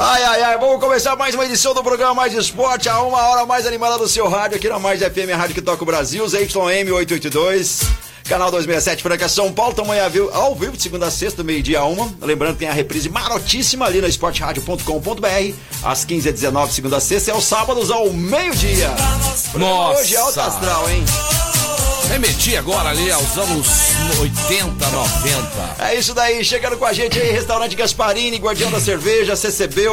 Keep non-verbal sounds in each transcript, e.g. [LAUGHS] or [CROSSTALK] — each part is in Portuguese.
Ai, ai, ai, vamos começar mais uma edição do programa Mais Esporte, a uma hora mais animada do seu rádio, aqui na Mais FM, a rádio que toca o Brasil, ZYM 882, canal 267 Franca, São Paulo, viu ao vivo de segunda a sexta, meio-dia a uma. Lembrando que tem a reprise marotíssima ali no esporteradio.com.br, às 15 h 19 segunda a sexta, e aos sábados ao meio-dia. Nossa. Hoje é alto astral, hein? Remeti agora ali aos anos 80, 90. É isso daí, chegando com a gente aí, Restaurante Gasparini, Guardião da Cerveja, CCB,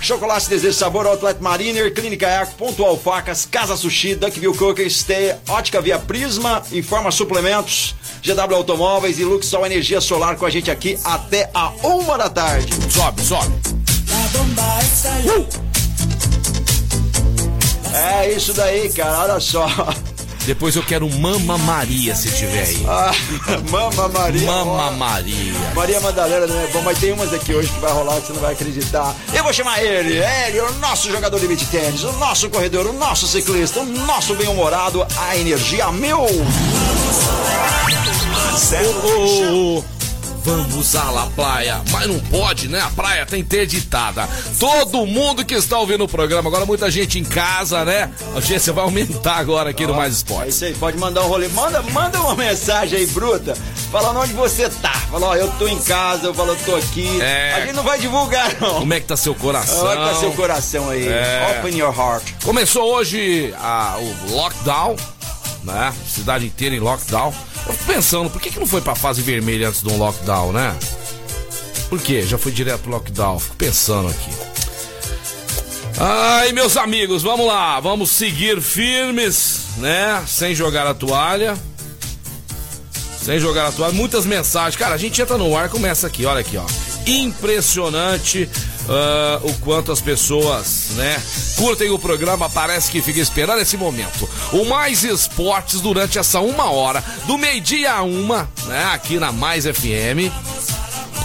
Chocolate Desejo Sabor, Outlet Mariner, Clínica Eco, Pontual Facas, Casa Sushi, Duckville Cookies, T, Ótica Via Prisma, Informa Suplementos, GW Automóveis e Luxol Energia Solar com a gente aqui até a uma da tarde. Sobe, sobe. É isso daí, cara, olha só. Depois eu quero Mama Maria se tiver aí. Ah, [LAUGHS] Mama Maria. Mama ó. Maria. Maria Madalena não é bom, mas tem umas aqui hoje que vai rolar que você não vai acreditar. Eu vou chamar ele, ele, o nosso jogador de beat tênis, o nosso corredor, o nosso ciclista, o nosso bem-humorado, a energia mil. Ô, ô, ô, Vamos à la praia, mas não pode, né? A praia tá interditada. Todo mundo que está ouvindo o programa, agora muita gente em casa, né? A audiência vai aumentar agora aqui no Mais É Esportes. isso aí, pode mandar um rolê. Manda, manda uma mensagem aí, bruta, falando onde você tá. Fala, ó, eu tô em casa, eu falo, eu tô aqui. É. A gente não vai divulgar, não. Como é que tá seu coração? Olha pra seu coração aí. É. Open your heart. Começou hoje a- o lockdown, né? Cidade inteira em lockdown. Eu fico pensando, por que, que não foi pra fase vermelha antes de um lockdown, né? Por quê? Já foi direto pro lockdown. Fico pensando aqui. Ai, meus amigos, vamos lá. Vamos seguir firmes, né? Sem jogar a toalha. Sem jogar a toalha. Muitas mensagens. Cara, a gente entra no ar começa aqui, olha aqui, ó. Impressionante ah, o quanto as pessoas, né, curtem o programa. Parece que fica esperando esse momento. O Mais Esportes durante essa uma hora, do meio-dia a uma, né, aqui na Mais FM.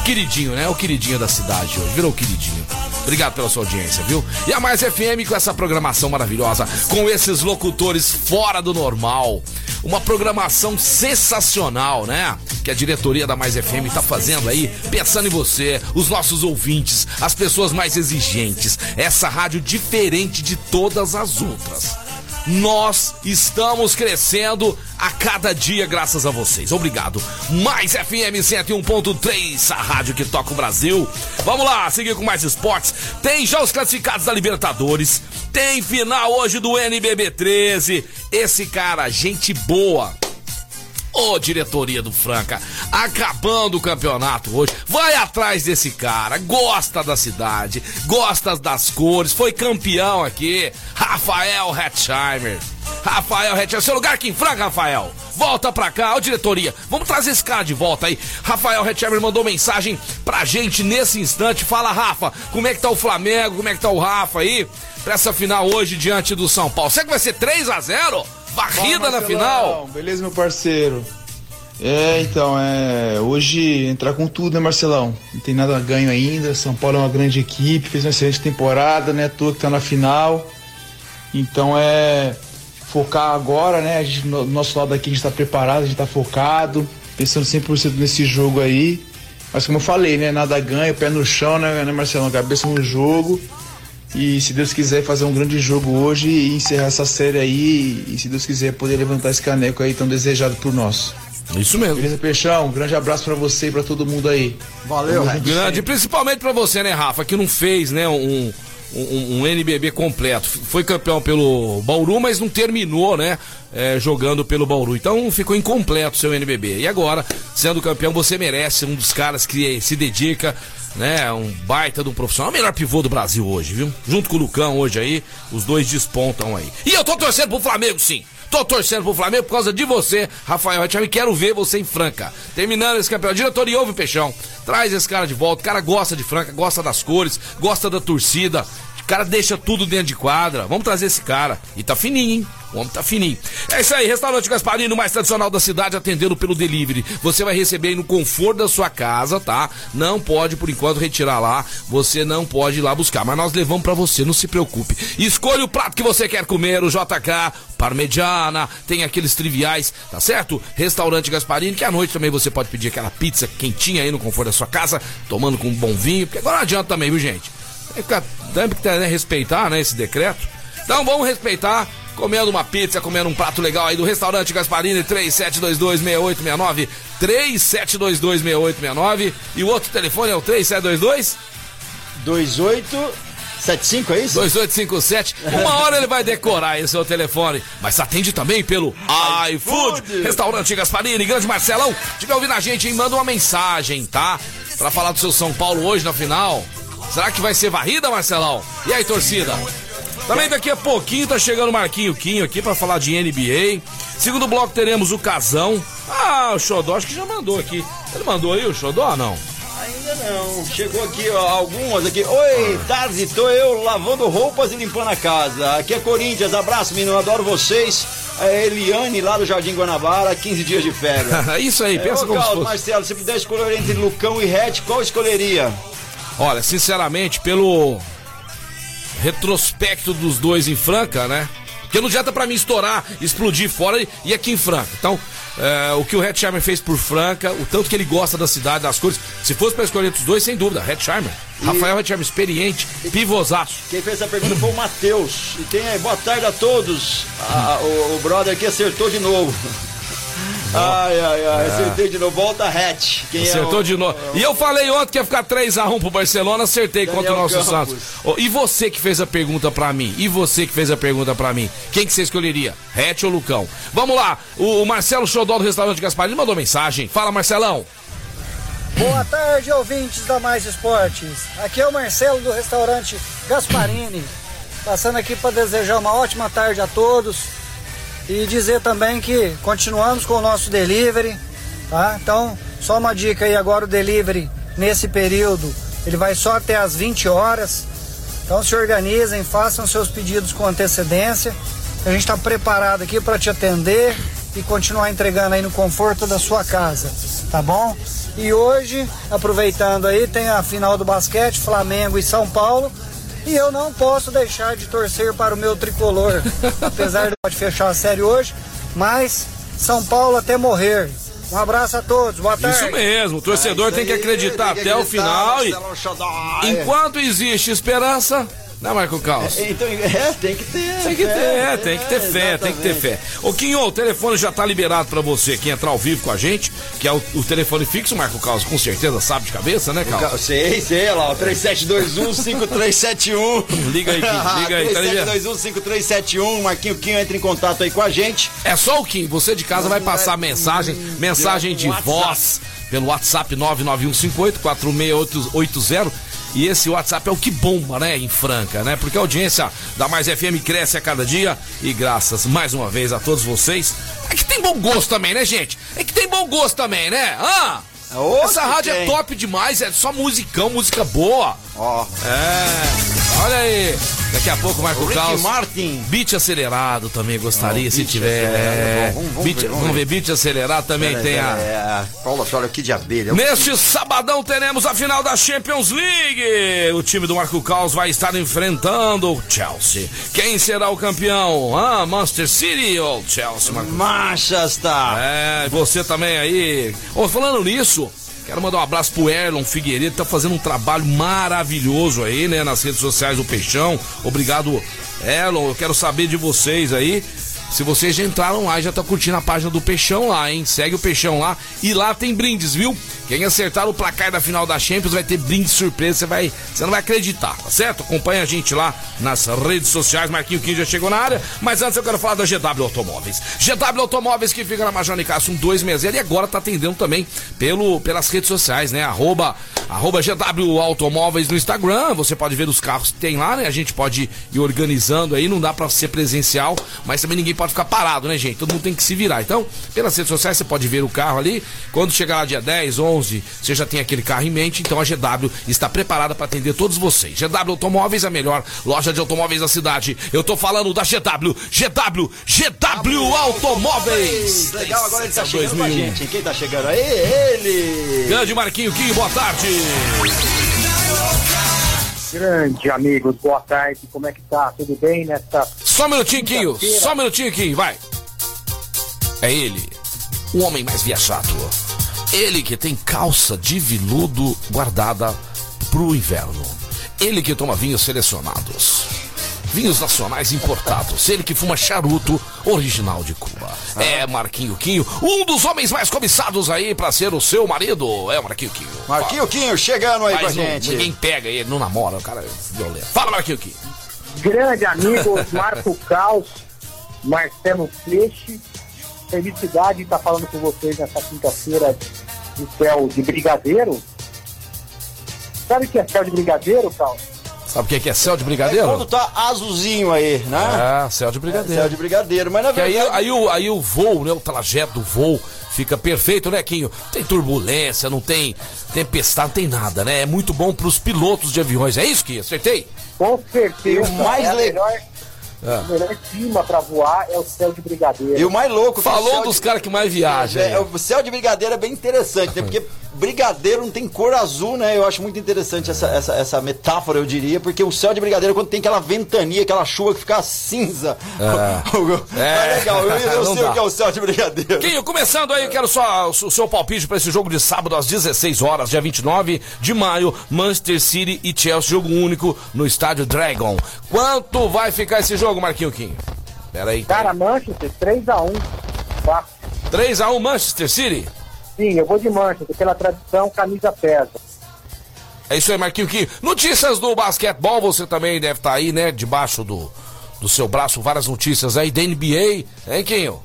Queridinho, né? O queridinho da cidade hoje. Virou queridinho. Obrigado pela sua audiência, viu? E a Mais FM com essa programação maravilhosa, com esses locutores fora do normal. Uma programação sensacional, né? Que a diretoria da Mais FM tá fazendo aí, pensando em você, os nossos ouvintes, as pessoas mais exigentes. Essa rádio diferente de todas as outras. Nós estamos crescendo a cada dia graças a vocês. Obrigado. Mais FM 101.3, a rádio que toca o Brasil. Vamos lá, seguir com mais esportes. Tem já os classificados da Libertadores. Tem final hoje do NBB 13. Esse cara, gente boa. Ô, diretoria do Franca, acabando o campeonato hoje, vai atrás desse cara, gosta da cidade, gosta das cores, foi campeão aqui, Rafael Hetzheimer. Rafael Hetzheimer, seu lugar aqui em Franca, Rafael. Volta pra cá, ô diretoria, vamos trazer esse cara de volta aí. Rafael Hetzheimer mandou mensagem pra gente nesse instante. Fala, Rafa, como é que tá o Flamengo, como é que tá o Rafa aí? Pra essa final hoje diante do São Paulo. Será que vai ser 3 a 0 Varrida na final? Beleza, meu parceiro? É, então, é. Hoje entrar com tudo, né, Marcelão? Não tem nada a ganho ainda. São Paulo é uma grande equipe, fez uma excelente temporada, né? À toa que tá na final. Então é. Focar agora, né? A gente, no nosso lado aqui a gente tá preparado, a gente tá focado, pensando 100% nesse jogo aí. Mas como eu falei, né? Nada ganha, pé no chão, né, né, Marcelão? Cabeça no jogo. E se Deus quiser fazer um grande jogo hoje e encerrar essa série aí, e se Deus quiser poder levantar esse caneco aí tão desejado por nós. Isso mesmo. Beleza, Peixão? Um grande abraço pra você e pra todo mundo aí. Valeu, Grande, principalmente pra você, né, Rafa, que não fez, né, um, um, um NBB completo. Foi campeão pelo Bauru, mas não terminou, né, é, jogando pelo Bauru. Então ficou incompleto o seu NBB. E agora, sendo campeão, você merece um dos caras que se dedica, né, um baita de um profissional. O melhor pivô do Brasil hoje, viu? Junto com o Lucão hoje aí, os dois despontam aí. E eu tô torcendo pro Flamengo, sim. Tô torcendo pro Flamengo por causa de você, Rafael Retcham, e quero ver você em Franca. Terminando esse campeonato. Diretoria, ouve, Peixão. Traz esse cara de volta. O cara gosta de Franca, gosta das cores, gosta da torcida. O cara deixa tudo dentro de quadra. Vamos trazer esse cara. E tá fininho, hein? O homem tá fininho. É isso aí, restaurante Gasparino, mais tradicional da cidade, atendendo pelo delivery. Você vai receber aí no conforto da sua casa, tá? Não pode, por enquanto, retirar lá. Você não pode ir lá buscar, mas nós levamos para você, não se preocupe. Escolha o prato que você quer comer, o JK, parmegiana, tem aqueles triviais, tá certo? Restaurante Gasparini, que à noite também você pode pedir aquela pizza quentinha aí no conforto da sua casa, tomando com um bom vinho, porque agora não adianta também, viu, gente? Tem que, né, respeitar, né, esse decreto. Então vamos respeitar comendo uma pizza, comendo um prato legal aí do restaurante Gasparini 37226869, 37226869 e o outro telefone é o 3722 2875, é isso? 2857. Uma hora ele vai decorar esse seu telefone, mas atende também pelo iFood. Restaurante Gasparini, Grande Marcelão. Tiver ouvindo a gente, hein, manda uma mensagem, tá? Pra falar do seu São Paulo hoje na final. Será que vai ser varrida, Marcelão? E aí, torcida? Também daqui a pouquinho tá chegando o Marquinho Quinho aqui para falar de NBA. Segundo bloco teremos o Casão. Ah, o Xodó acho que já mandou aqui. Ele mandou aí o Xodó não? Ainda não. Chegou aqui, ó, algumas aqui. Oi, tarde, tô eu lavando roupas e limpando a casa. Aqui é Corinthians, abraço, menino, adoro vocês. É Eliane lá do Jardim Guanabara, 15 dias de férias. [LAUGHS] Isso aí, pensa é, ô, como Carlos, se fosse. Marcelo, se pudesse escolher entre Lucão e Red, qual escolheria? Olha, sinceramente, pelo retrospecto dos dois em Franca, né? Porque não adianta pra mim estourar, explodir fora e aqui em Franca. Então, é, o que o Hetzheimer fez por Franca, o tanto que ele gosta da cidade, das cores. Se fosse pra escolher entre os dois, sem dúvida, Hetzheimer. E- Rafael Hetzheimer, experiente, pivosaço. Quem fez essa pergunta foi o Matheus. E tem aí, boa tarde a todos. Ah, o, o brother aqui acertou de novo. Ai, ai, ai, acertei de novo. Volta hatch. Quem é Acertou o- de novo. E eu falei ontem que ia ficar 3x1 pro Barcelona, acertei Daniel contra o nosso Campos. Santos. Ô, e você que fez a pergunta pra mim? E você que fez a pergunta pra mim? Quem que você escolheria? Hatch ou Lucão? Vamos lá, o, o Marcelo Xodó do restaurante Gasparini mandou mensagem. Fala, Marcelão. Boa tarde, ouvintes da Mais Esportes. Aqui é o Marcelo do restaurante Gasparini. Passando aqui para desejar uma ótima tarde a todos e dizer também que continuamos com o nosso delivery, tá? Então, só uma dica aí agora o delivery nesse período, ele vai só até às 20 horas. Então se organizem, façam seus pedidos com antecedência. A gente está preparado aqui para te atender e continuar entregando aí no conforto da sua casa, tá bom? E hoje, aproveitando aí, tem a final do basquete, Flamengo e São Paulo. E eu não posso deixar de torcer para o meu tricolor, [LAUGHS] apesar de pode fechar a série hoje, mas São Paulo até morrer. Um abraço a todos, boa tarde. Isso mesmo, o torcedor É isso tem que aí, acreditar tem que até o acreditar, final. E enquanto existe esperança, né, Marco Caos? É, Então, é, tem que ter. Tem que ter, fé, tem que ter fé, tem que ter fé. Ô Quinho, o telefone já tá liberado pra você que entrar ao vivo com a gente, que é o, o telefone fixo, Marco Caos, com certeza sabe de cabeça, né, Caos? Ca- Sei, sei, olha lá, ó, 3721-5371. [LAUGHS] Liga aí, Kim, liga aí, tá [LAUGHS] ligado? 3721-5371, Marquinho Quinho entra em contato aí com a gente. É só o Kim, você de casa vai passar mensagem, mensagem de voz pelo WhatsApp 99158-4680. E esse WhatsApp é o que bomba, né, em Franca, né? Porque a audiência da Mais FM cresce a cada dia. E graças mais uma vez a todos vocês. É que tem bom gosto também, né, gente? É que tem bom gosto também, né? Ah! Ô, Essa rádio é tem. top demais, é só musicão, música boa. Ó, É, olha aí. Daqui a pouco, Marco Caos. Martin. Beat acelerado também gostaria, se tiver. é, vamos- vamos beat- ver, vamos vamos ver. beat acelerado também tem a. É, Paula, olha aqui de abelha. Neste sabadão teremos a final da Champions League. O time do Marco Caos vai estar enfrentando o Chelsea. Quem será o campeão? Ah, Manchester City ou Chelsea, Marco? Manchester. É, você também aí. Ô, falando nisso, quero mandar um abraço pro Erlon Figueiredo, tá fazendo um trabalho maravilhoso aí, né, nas redes sociais do Peixão. Obrigado, Erlon. Eu quero saber de vocês aí. Se vocês já entraram lá e já tá curtindo a página do Peixão lá, hein? Segue o Peixão lá. E lá tem brindes, viu? Quem acertar o placar da final da Champions vai ter brinde surpresa, você vai, você não vai acreditar, tá certo? Acompanha a gente lá nas redes sociais. Marquinho Kim já chegou na área, mas antes eu quero falar da GW Automóveis. GW Automóveis que fica na Major Nicasso 260 e agora tá atendendo também pelo, pelas redes sociais, né? Arroba, arroba GW Automóveis no Instagram. Você pode ver os carros que tem lá, né? A gente pode ir organizando aí, não dá para ser presencial, mas também ninguém pode ficar parado, né, gente? Todo mundo tem que se virar. Então, pelas redes sociais você pode ver o carro ali. Quando chegar lá dia 10, 11 11, você já tem aquele carro em mente, então a GW está preparada para atender todos vocês. GW Automóveis, a melhor loja de automóveis da cidade. Eu tô falando da GW, GW, GW Automóveis. Legal, agora ele tá chegando com a gente. Quem tá chegando aí? Ele. Grande Marquinho Kim, boa tarde. Grande amigos, boa tarde. Como é que tá? Tudo bem nessa? Só um minutinho, Quinho. Só um minutinho, Quinho, vai. É ele, o homem mais viajado ele que tem calça de viludo guardada pro inverno. Ele que toma vinhos selecionados. Vinhos nacionais importados. Ele que fuma charuto original de Cuba. Ah. É Marquinho Quinho, um dos homens mais cobiçados aí pra ser o seu marido. É Marquinho Quinho. Marquinho Quinho chegando aí Mas com a gente. Ninguém pega ele, não namora, o cara é violento. Fala, Marquinho Quinho. Grande amigo Marco Caos, Marcelo Peixe. Felicidade de estar falando com vocês nessa quinta-feira de céu de brigadeiro. Sabe o que é céu de brigadeiro, Cal? Sabe o que é, que é céu de brigadeiro? É quando tá azulzinho aí, né? É, céu de brigadeiro. É, céu de brigadeiro, mas na verdade... Aí, aí, o, aí o voo, né, o trajeto do voo fica perfeito, né, Quinho? Tem turbulência, não tem tempestade, não tem nada, né? É muito bom pros pilotos de aviões, é isso, que Acertei? Com certeza. o mais é legal... É. O melhor clima pra voar é o céu de brigadeiro. E o mais louco... Falou dos de... caras que mais viajam. É, é, o céu de brigadeiro é bem interessante, né? Porque brigadeiro não tem cor azul, né? Eu acho muito interessante essa, essa, essa metáfora, eu diria, porque o céu de brigadeiro, quando tem aquela ventania, aquela chuva que fica cinza. É, [LAUGHS] é. legal, eu, eu [LAUGHS] sei dá. o que é o céu de brigadeiro. Quinho, começando aí, eu quero só o seu palpite para esse jogo de sábado às 16 horas, dia 29 de maio, Manchester City e Chelsea, jogo único no estádio Dragon. Quanto vai ficar esse jogo, Marquinho Quinho? Pera aí. Cara, Manchester, 3x1. 3x1 Manchester City? Sim, eu vou de Manchester, pela tradição, camisa pesa. É isso aí, Marquinho que Notícias do basquetebol, você também deve estar tá aí, né? Debaixo do, do seu braço, várias notícias aí da NBA, hein, Quinho?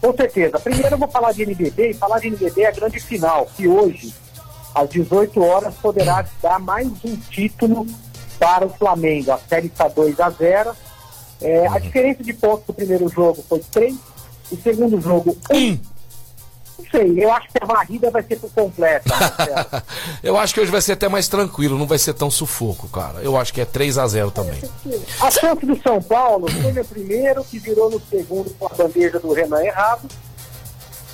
Com certeza. Primeiro eu vou falar de NBB, e falar de NBB é a grande final, que hoje, às 18 horas, poderá dar mais um título para o Flamengo. A série está 2 a 0 é, A diferença de pontos do primeiro jogo foi 3, o segundo jogo 1. Um. Não sei, eu acho que a varrida vai ser por completo. [LAUGHS] eu acho que hoje vai ser até mais tranquilo, não vai ser tão sufoco, cara. Eu acho que é 3 a 0 também. A chance do São Paulo foi no primeiro, que virou no segundo com a bandeja do Renan errado.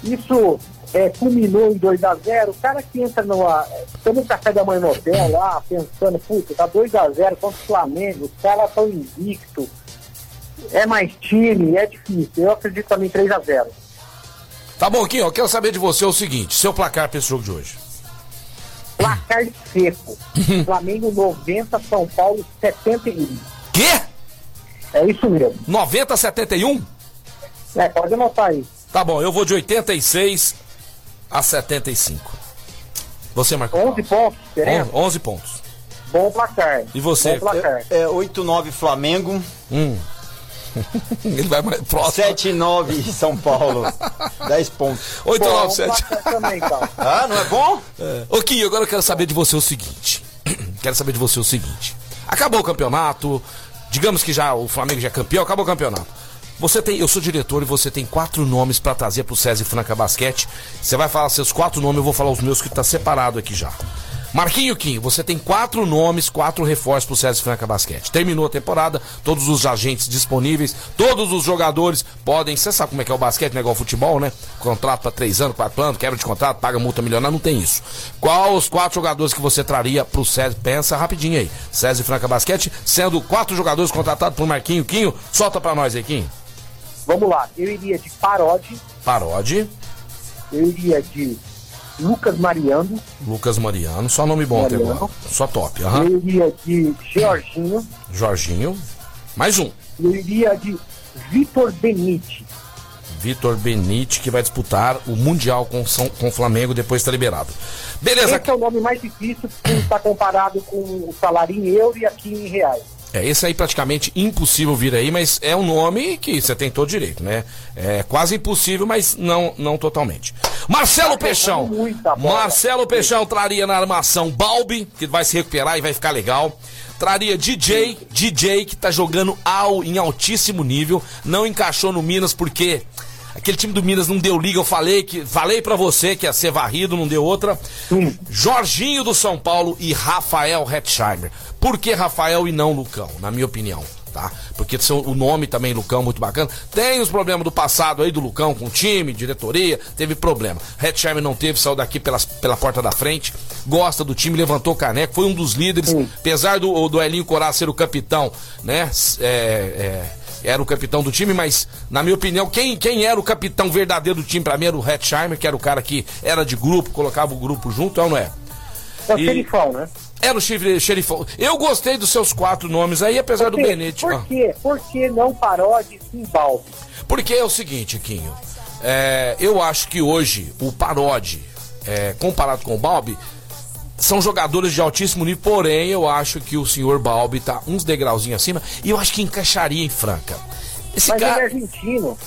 Isso é, culminou em 2 a 0 O cara que entra numa. toma um café da manhã no hotel lá, pensando, puta, tá 2 a 0 contra o Flamengo, os caras estão invictos. É mais time, é difícil. Eu acredito também 3 a 0 Tá bom, Kim, eu quero saber de você o seguinte: seu placar para esse jogo de hoje. Placar seco. Flamengo 90, São Paulo 71. Quê? É isso mesmo. 90 71? É, pode anotar aí. Tá bom, eu vou de 86 a 75. Você, Marcos? 11 pontos, diferença? 11 pontos. Bom placar. E você? Bom placar. É, é 8-9 Flamengo. Hum. [LAUGHS] Ele vai mais próximo. 7 e 9 São Paulo. 10 pontos. 8 9 7. Também, então. [LAUGHS] Ah, não é bom? É. Ô, Kim, agora eu quero saber de você o seguinte. [CLEARS THROAT] quero saber de você o seguinte. Acabou o campeonato. Digamos que já o Flamengo já é campeão, acabou o campeonato. Você tem, eu sou diretor e você tem quatro nomes para trazer pro César Franca Basquete. Você vai falar seus quatro nomes, eu vou falar os meus que tá separado aqui já. Marquinho Kim, você tem quatro nomes, quatro reforços pro César Franca Basquete. Terminou a temporada, todos os agentes disponíveis, todos os jogadores podem. Você sabe como é que é o basquete, não é igual futebol, né? Contrato para três anos, quatro anos, quebra de contrato, paga multa milionária, não tem isso. Qual os quatro jogadores que você traria pro César? Pensa rapidinho aí. César Franca Basquete, sendo quatro jogadores contratados por Marquinho Quinho. Solta pra nós aí, Quinho. Vamos lá, eu iria de Parode. Parode. Eu iria de Lucas Mariano. Lucas Mariano, só nome bom Mariano. até agora. Só top. Uhum. Eu iria de Jorginho. Jorginho. Mais um. Eu iria de Vitor Benite. Vitor Benite, que vai disputar o Mundial com, São, com o Flamengo, depois está liberado. Beleza. Esse é o nome mais difícil que está comparado com o salário em euro e aqui em reais. É, esse aí praticamente impossível vir aí, mas é um nome que você tem todo direito, né? É quase impossível, mas não, não totalmente. Marcelo Peixão. bola. Marcelo Peixão traria na armação Balbi, que vai se recuperar e vai ficar legal. Traria DJ, DJ que tá jogando ao, em altíssimo nível, não encaixou no Minas porque aquele time do Minas não deu liga, eu falei que falei para você que ia ser varrido, não deu outra. Jorginho do São Paulo e Rafael Hetzheimer. Por que Rafael e não Lucão, na minha opinião? Tá? Porque o nome também, Lucão, muito bacana. Tem os problemas do passado aí do Lucão com o time, diretoria, teve problema. Hetzheimer não teve, saiu daqui pelas, pela porta da frente, gosta do time, levantou o caneco, foi um dos líderes, apesar do, do Elinho Corá ser o capitão, né? É, é, era o capitão do time, mas, na minha opinião, quem, quem era o capitão verdadeiro do time pra mim era o Hetzheimer, que era o cara que era de grupo, colocava o grupo junto, é ou não é? É o E- xerifão, né? Era o xerifão. Eu gostei dos seus quatro nomes aí, apesar do Por quê? Benete. Ah. Por quê? Por que não paródia sim balde? Porque é o seguinte, Quinho. é, eu acho que hoje o Parodi, é, comparado com o Balbi, são jogadores de altíssimo nível, porém eu acho que o senhor Balbi tá uns degrauzinhos acima e eu acho que encaixaria em Franca. Esse Mas ele é cara. argentino.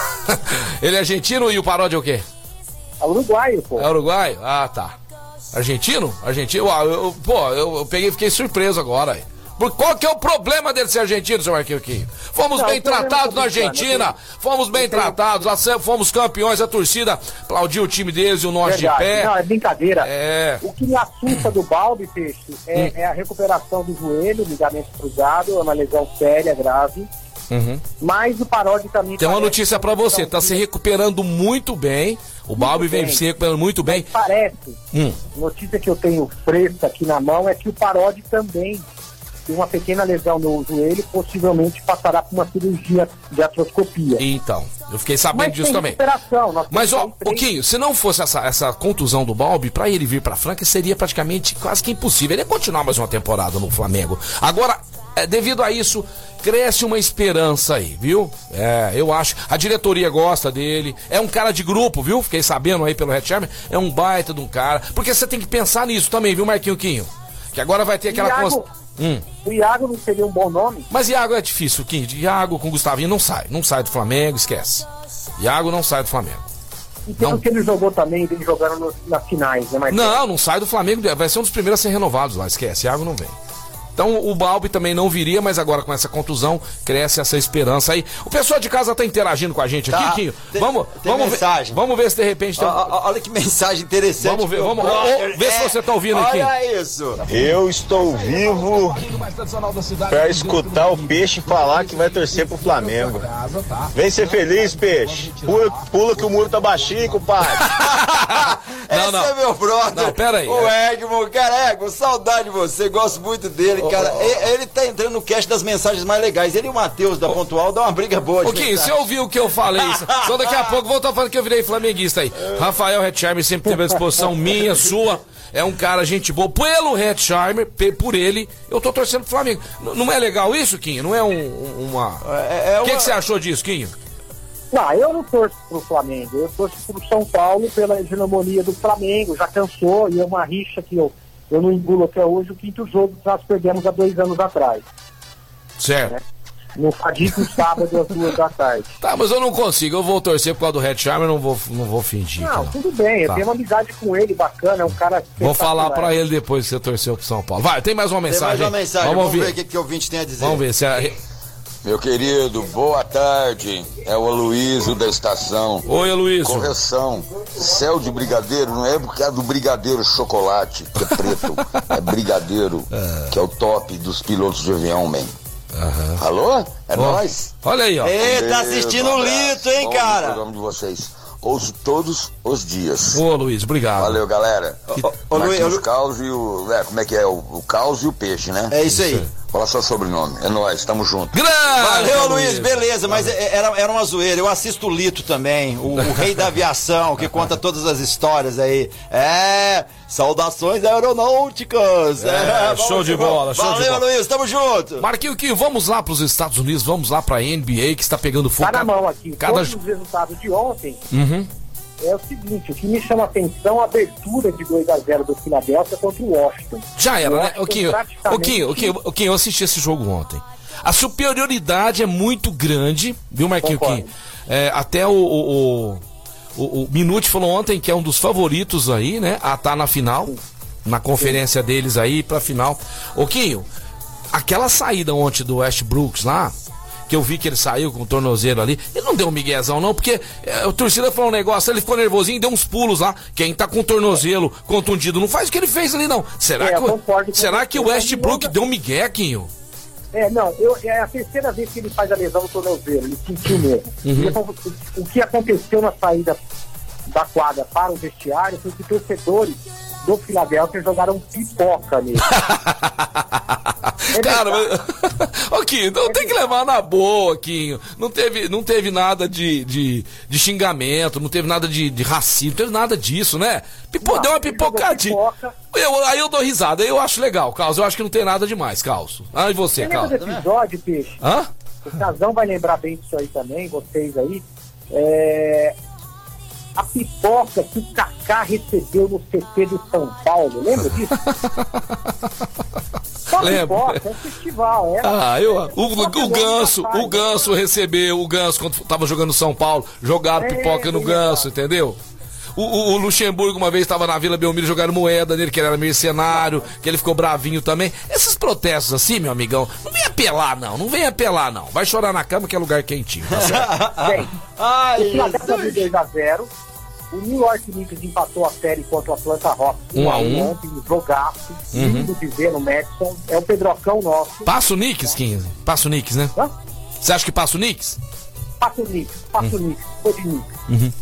[LAUGHS] ele é argentino e o Parodi é o quê? É uruguaio, pô. É uruguaio? Ah, tá. Argentino? Argentino? Uau, eu, eu- pô, eu, eu peguei fiquei surpreso agora. Qual que é o problema dele ser argentino, seu Marquinhos Quinho? Fomos Não, bem tratados é na Argentina, não fomos bem tratados, lá fomos campeões, a torcida aplaudiu o time deles e o nosso de pé. Não, é brincadeira. É. O que me assusta do balde, peixe, é, Hum. é a recuperação do joelho, ligamento cruzado, é uma lesão séria, grave. Mas o paródia também. Uhum. Tem uma notícia pra uma você, tá se recuperando muito bem. O Balbi vem se recuperando muito bem. Parece. Hum. Notícia que eu tenho fresca aqui na mão é que o paródia também uma pequena lesão no joelho, possivelmente passará por uma cirurgia de atroscopia. Então, eu fiquei sabendo Mas disso também. Mas, ó, três- Pouquinho, se não fosse essa, essa contusão do Balbi, pra ele vir pra Franca seria praticamente quase que impossível. Ele ia continuar mais uma temporada no Flamengo. Agora, é, devido a isso, cresce uma esperança aí, viu? É, eu acho. A diretoria gosta dele. É um cara de grupo, viu? Fiquei sabendo aí pelo Red. É um baita de um cara. Porque você tem que pensar nisso também, viu, Marquinho Quinho? Que agora vai ter aquela. Iago, cons- Hum. o Iago não seria um bom nome? Mas Iago é difícil, Quinho. Iago com Gustavinho não sai. Não sai do Flamengo, esquece. Iago não sai do Flamengo. E pelo Não. que ele jogou também, ele jogando no- nas finais, né, Marcelo? Não, não sai do Flamengo. Vai ser um dos primeiros a ser renovados lá. Esquece, Iago não vem. Então o Balbi também não viria, mas agora com essa contusão cresce essa esperança aí. O pessoal de casa tá interagindo com a gente aqui, Tá. Quinho. Tem- Vamos, tem vamos mensagem. ver. Vamos ver se de repente tem. Ó, Olha que mensagem interessante. Vamos ver, vamos- brother. ó, vê se você tá ouvindo aqui. Olha isso. Eu estou vivo para escutar o peixe falar que vai torcer pro Flamengo. Vem ser feliz, peixe. Pula, pula que o muro tá baixinho, compadre. [LAUGHS] Não, Esse não. é meu brother. Não, pera aí. O Egmo, cara, Egmo, saudade de você, gosto muito dele, cara. E- Ele, tá entrando no cast das mensagens mais legais. Ele e o Matheus da Pontual dão uma briga boa. Quinho, mensagem. você ouviu o que eu falei? [LAUGHS] Só daqui a pouco vou estar falando que eu virei flamenguista aí. Rafael Hetzheimer sempre teve a disposição minha, sua. É um cara, gente boa. Pelo pe- por ele, eu tô torcendo pro Flamengo. N- não é legal isso, Quinho? Não é um, um- uma. É- é O que, uma- que você achou disso, Quinho? Não, eu não torço pro Flamengo, eu torço pro São Paulo pela hegemonia do Flamengo, já cansou e é uma rixa que eu, eu não engulo até hoje o quinto jogo que nós perdemos há dois anos atrás. Certo. No fadículo sábado às duas da tarde. Tá, mas eu não consigo. Eu vou torcer por causa do Hetzheimer, não vou, não vou fingir. Não, não. tudo bem, eu Tá. tenho uma amizade com ele bacana, é um cara. Vou falar pra ele depois que você torceu pro São Paulo. Vai, tem mais uma Tem mensagem. mais uma mensagem, Vamos vamos, ver o que, que o ouvinte tem a dizer. Vamos ver se é. Meu querido, boa tarde. É o Aloysio da estação. Oi, Aloysio. Correção. Céu de brigadeiro não é por causa do brigadeiro chocolate, que é preto. [LAUGHS] é brigadeiro, que é o top dos pilotos de avião, man. Alô? É Ó, nóis? Olha aí, ó. Ei, tá assistindo o abraço. Lito, hein, Bom cara? programa de vocês. Ouço todos os dias. Ô, Luiz, obrigado. Valeu, galera. Ô, ô, Luiz, Caos e o. É, como é que é? O, o caos e o peixe, né? É isso aí. Fala só sobrenome. É nóis, tamo junto. Grande! Valeu, Luiz, beleza, mas é- era, era uma zoeira. Eu assisto o Lito também, o, o [LAUGHS] rei da aviação, que conta todas as histórias aí. É, saudações aeronáuticas. É, vamos show de bola, show de Valeu, bola. Luiz, tamo junto. Marquinho, Quinho, vamos lá pros Estados Unidos, vamos lá pra NBA que está pegando fogo. Tá na mão aqui. Cada... Todos os resultados de ontem Uhum. É o seguinte, o que me chama a atenção é a abertura de 2 a 0 do Philadelphia contra o Washington. Já era, né? Washington O Quinho, praticamente- o Quinho, o Quinho, o Quinho, eu assisti esse jogo ontem. A superioridade é muito grande, viu, Marquinho Concordo. Quinho? É, até o, o, o, o, o Minuti falou ontem que é um dos favoritos aí, né? A estar na final, na conferência deles aí pra final. Ô, Quinho, aquela saída ontem do Westbrooks lá, que eu vi que ele saiu com o tornozelo ali, ele não deu um miguezão não, porque é, o torcida falou um negócio, ele ficou nervosinho, deu uns pulos lá. Quem tá com o tornozelo contundido não faz o que ele fez ali não. Será, É, que, será que o Westbrook deu um migué, Quinho? É, não, eu, é a terceira vez que ele faz a lesão no tornozelo, ele sentiu mesmo. Uhum. E o- o que aconteceu na saída da quadra para o vestiário foi que torcedores do Philadelphia jogaram pipoca nele. [LAUGHS] Cara, mas... [LAUGHS] Quinho, não tem que levar na boa, Quinho. Não teve, não teve nada de, de, de xingamento, não teve nada de, de racismo, não teve nada disso, né? Pipo, Não, deu uma pipocadinha. pipoca. Eu, aí eu dou risada, eu acho legal, Carlos. Eu acho que não tem nada demais, Carlos. Ah, e você, Você lembra Carlos? episódio, Peixe? Hã? O Casão vai lembrar bem disso aí também, vocês aí. É, A pipoca que o Kaká recebeu no CT do São Paulo, lembra disso? [LAUGHS] Só Lembro. pipoca, é festival, é. Ah, eu, o, Pipoca o, não Ganso, faz, o Ganso recebeu, o Ganso quando tava jogando São Paulo, jogaram É, pipoca no Ganso, entendeu? O, o- o Luxemburgo uma vez estava na Vila Belmiro jogaram moeda nele, que ele era mercenário, que ele ficou bravinho também. Esses protestos assim, meu amigão, não vem apelar não, não vem apelar não. Vai chorar na cama que é lugar quentinho, tá certo? [LAUGHS] Bem, Ai, o Philadelphia abriu 2 a 0 O New York Knicks empatou a série contra o Atlanta Hawks Um 1 a a 1 um. ontem, um jogaço. Uhum. Lindo de ver no Madison. É o Pedrocão nosso. Passa o Knicks, 15. Passa o Knicks, né? Hã? Você acha que passa o Knicks? Passa o Knicks, passa o Knicks, foi de Knicks. Uhum.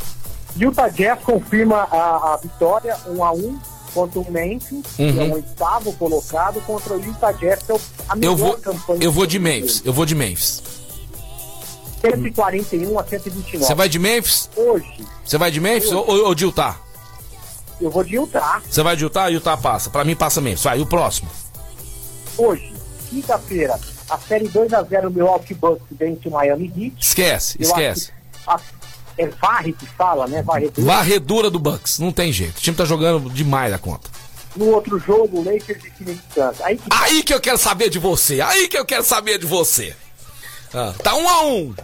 Utah Jazz confirma a, a vitória 1 a 1 contra o Memphis, que é Uhum. o oitavo colocado, contra o Utah Jazz, que é o- a melhor Eu vou, campanha. eu vou de Memphis, eu vou de Memphis. 141 a 129. Você vai de Memphis? Hoje, Você vai de Memphis ou, ou, de Utah? eu vou de Utah. Você vai de Utah? Utah passa. Pra mim passa Memphis. Vai, e o próximo? Hoje, quinta-feira, a série 2 a 0 Milwaukee Bucks vence o Miami Heat. Esquece, Eu esquece. acho é varre que fala, né? Varredura. Varredura do Bucks, não tem jeito. O time tá jogando demais da conta. No outro jogo, o Lakers e Phoenix Suns. Aí que Aí que eu quero saber de você, aí que eu quero saber de você. Ah, tá um a um.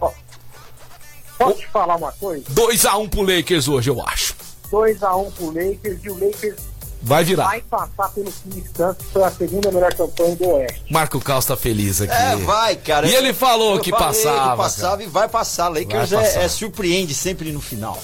Posso te falar uma coisa? 2 a 1 um pro Lakers hoje, eu acho. 2x1 pro Lakers e o Lakers Vai virar. vai passar pelo Phoenix Suns, que foi a segunda melhor campanha do Oeste. Marco Caos tá feliz aqui. É, vai, cara. E ele falou Eu que falei passava, Que passava e vai passar. Lakers Vai é- passar. É, surpreende sempre no final.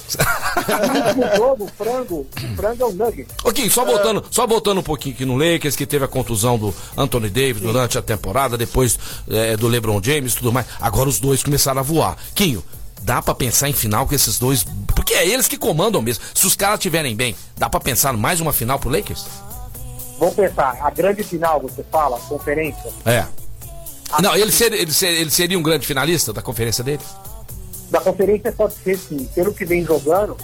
No jogo, o frango, o frango é o Nugget. Ok, só voltando, só voltando um pouquinho aqui no Lakers, que teve a contusão do Anthony Davis durante a temporada, depois é, do LeBron James e tudo mais. Agora os dois começaram a voar. Quinho, dá pra pensar em final com esses dois, porque é eles que comandam mesmo. Se os caras estiverem bem, dá pra pensar mais uma final pro Lakers? Vamos pensar, a grande final, você fala, conferência, É. Não, ele seria, ele, seria, ele seria um grande finalista da conferência dele? da conferência pode ser sim, pelo que vem jogando.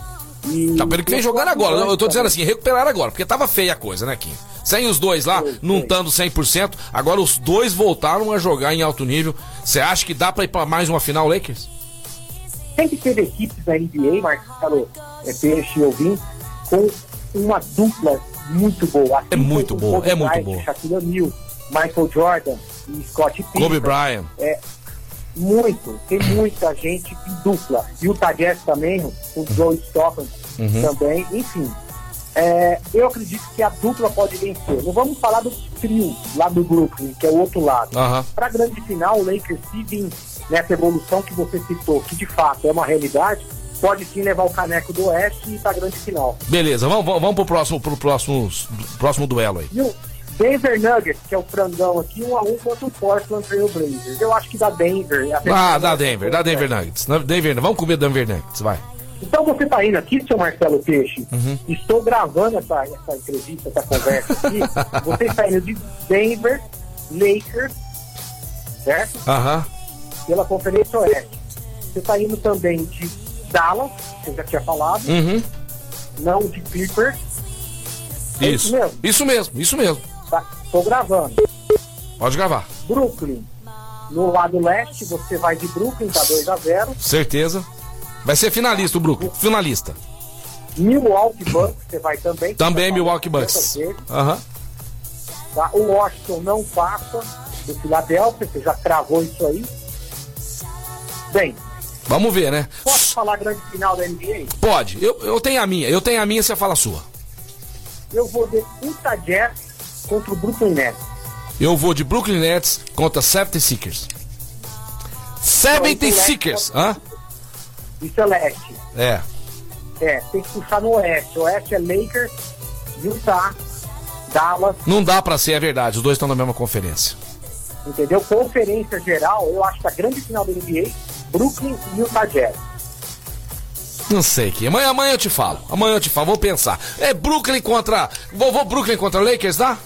E Tá, pelo que vem jogando agora. Eu tô dizendo assim, recuperar agora, porque tava feia a coisa, né, Kim? Sem os dois lá, Foi, não estando 100%, agora os dois voltaram a jogar em alto nível. Você acha que dá pra ir pra mais uma final, Lakers? Sempre teve equipes da NBA, Marcelo, é, Peixe e Ouvinte, com uma dupla muito boa. Assim É muito boa, é muito boa. Shaquille O'Neal, Michael Jordan e Scott Pippen. Kobe Bryant. É, muito, tem muita gente em dupla. E o Jazz também, o Joe Stockton Uhum. também, enfim. É, eu acredito que a dupla pode vencer. Não vamos falar do trio lá do Brooklyn, que é o outro lado. Aham. Para a grande final, o Lakers, se vir nessa evolução que você citou, que de fato é uma realidade, pode sim levar o caneco do Oeste e para a grande final. Beleza, vamos, vamos, vamos pro próximo, pro próximo, próximo duelo aí. E o Denver Nuggets, que é o frangão aqui, um a um contra o Portland Trail Blazers. Eu acho que dá Denver. Ah, Apesar dá Denver, dá Denver Nuggets. Denver, vamos comer Denver Nuggets, vai. Então você está indo aqui, seu Marcelo Peixe. Uhum. Estou gravando essa, essa entrevista, essa conversa aqui. [LAUGHS] você está indo de Denver, Lakers certo? Aham. Pela Conferência Oeste. Você está indo também de Dallas, que eu já tinha falado, Uhum. não de Clippers. É Isso. mesmo? Isso mesmo, isso mesmo. Tá, tô gravando. Pode gravar. Brooklyn. No lado leste, você vai de Brooklyn, tá 2 a 0 Certeza. Vai ser finalista o Brooklyn. Finalista. Milwaukee Bucks, você vai também. Também Tá Milwaukee Bucks. Aham. tá? O Washington não passa do Philadelphia, você já cravou isso aí. Bem, Vamos ver, né? posso falar grande final da NBA? Pode. Eu, eu tenho a minha. Eu tenho a minha, você fala a sua. Eu vou de Utah Jazz contra o Brooklyn Nets. Eu vou de Brooklyn Nets contra 76ers. 76ers. Hã? Isso é leste. É. É, tem que puxar no oeste. O oeste é Lakers, Utah, Dallas, Não dá pra ser, é verdade. Os dois estão na mesma conferência. entendeu? Conferência geral, eu acho que a grande final da NBA, Brooklyn e Utah Jazz. Não sei que. Amanhã, amanhã eu te falo. Amanhã eu te falo. Vou pensar. É Brooklyn contra. Vou, vou Brooklyn contra Lakers, dá?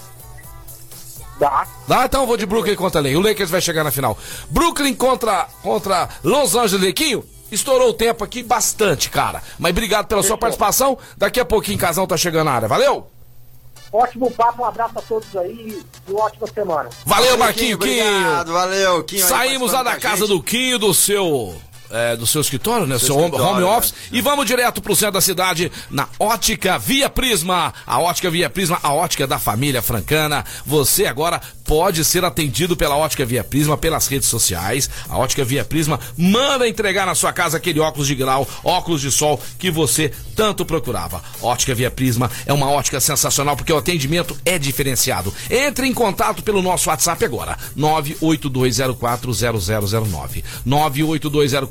Dá. Dá? Então eu vou de Brooklyn contra Lakers. O Lakers vai chegar na final. Brooklyn contra, contra Los Angeles Lequinho. Estourou o tempo aqui bastante, cara. Mas obrigado pela sua participação. Daqui a pouquinho, Casão tá chegando na área. Valeu? Ótimo papo, um abraço a todos aí e uma ótima semana. Valeu, Marquinho, Obrigado, Quinho. valeu, Quinho. aí Saímos lá da casa gente. do Quinho, do seu. É, do seu escritório, né? Seu, home, escritório, home né? office. E vamos direto pro centro da cidade, na Ótica Via Prisma. A Ótica Via Prisma, a ótica da família francana. Você agora pode ser atendido pela Ótica Via Prisma pelas redes sociais. A Ótica Via Prisma manda entregar na sua casa aquele óculos de grau, óculos de sol que você tanto procurava. Ótica Via Prisma é uma ótica sensacional porque o atendimento é diferenciado. Entre em contato pelo nosso WhatsApp agora, 982040009.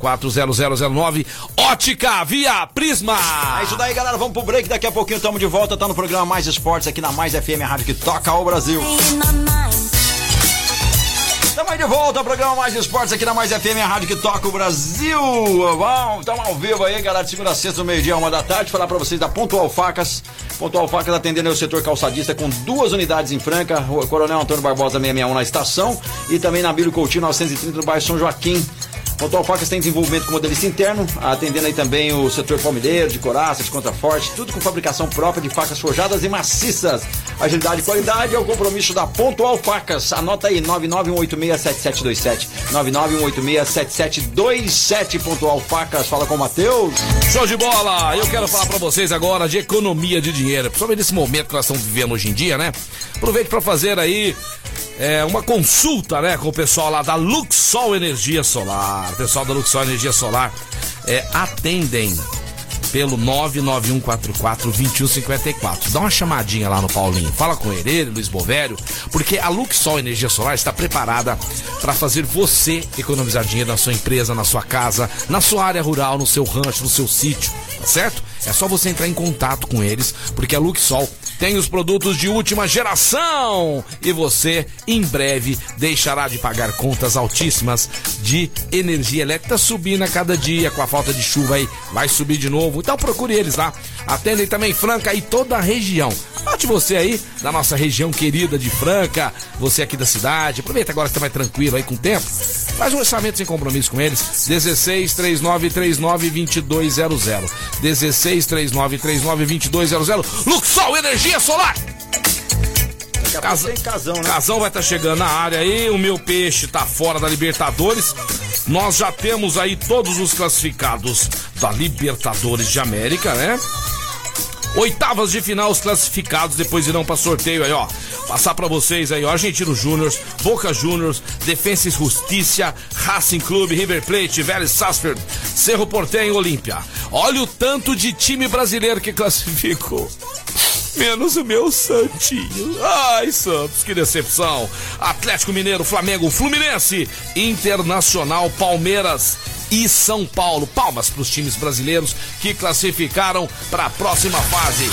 982040009. Ótica Via Prisma. É isso daí, galera. Vamos pro break. Daqui a pouquinho estamos de volta. Tá no programa Mais Esportes aqui na Mais FM, a rádio que toca o Brasil. Estamos de volta ao programa Mais Esportes aqui na Mais FM, a rádio que toca o Brasil. Vamos, estamos ao vivo aí, galera, de segunda a sexta, no meio-dia, uma da tarde. Falar pra vocês da Pontual Facas. Pontual Facas atendendo o setor calçadista com duas unidades em Franca, Coronel Antônio Barbosa 661 na estação e também na Bílio Coutinho 930 no bairro São Joaquim. Pontual Facas tem desenvolvimento com modelista interno, atendendo aí também o setor palmideiro, de coraça, de contraforte, tudo com fabricação própria de facas forjadas e maciças. Agilidade e qualidade é o compromisso da Pontual Facas. Anota aí, 991867727. 991867727. Pontual Facas, fala com o Matheus. Show de bola! Eu quero falar pra vocês agora de economia de dinheiro, principalmente nesse momento que nós estamos vivendo hoje em dia, né? Aproveite pra fazer aí é, uma consulta, né, com o pessoal lá da Luxol Energia Solar. O pessoal da Luxol Energia Solar é, atendem pelo 991442154. Dá uma chamadinha lá no Paulinho. Fala com ele, ele, Luiz Bovério, porque a Luxol Energia Solar está preparada para fazer você economizar dinheiro na sua empresa, na sua casa, na sua área rural, no seu rancho, no seu sítio, tá certo? É só você entrar em contato com eles, porque a Luxol tem os produtos de última geração. E você em breve deixará de pagar contas altíssimas de energia elétrica subindo a cada dia. Com a falta de chuva aí vai subir de novo. Então procure eles lá atendem também Franca e toda a região. Anote você aí da nossa região querida de Franca você aqui da cidade. Aproveita agora que tá mais tranquilo aí com o tempo. Faz um orçamento sem compromisso com eles. 16 39 39 2200 16 39 39 2200 Luxol Energia Solar Casa- casão, né? Casão vai estar chegando na área aí, o meu peixe tá fora da Libertadores. Nós já temos aí todos os classificados da Libertadores de América, né? Oitavas de final, os classificados depois irão para sorteio aí, ó. Passar para vocês aí, ó. Argentino Júnior, Boca Juniors, Defensa e Justiça, Racing Clube, River Plate, Vélez Sarsfield, Cerro Porteño e Olímpia. Olha o tanto de time brasileiro que classificou. Menos o meu Santinho. Ai, Santos, que decepção. Atlético Mineiro, Flamengo, Fluminense, Internacional, Palmeiras e São Paulo. Palmas para os times brasileiros que classificaram para a próxima fase.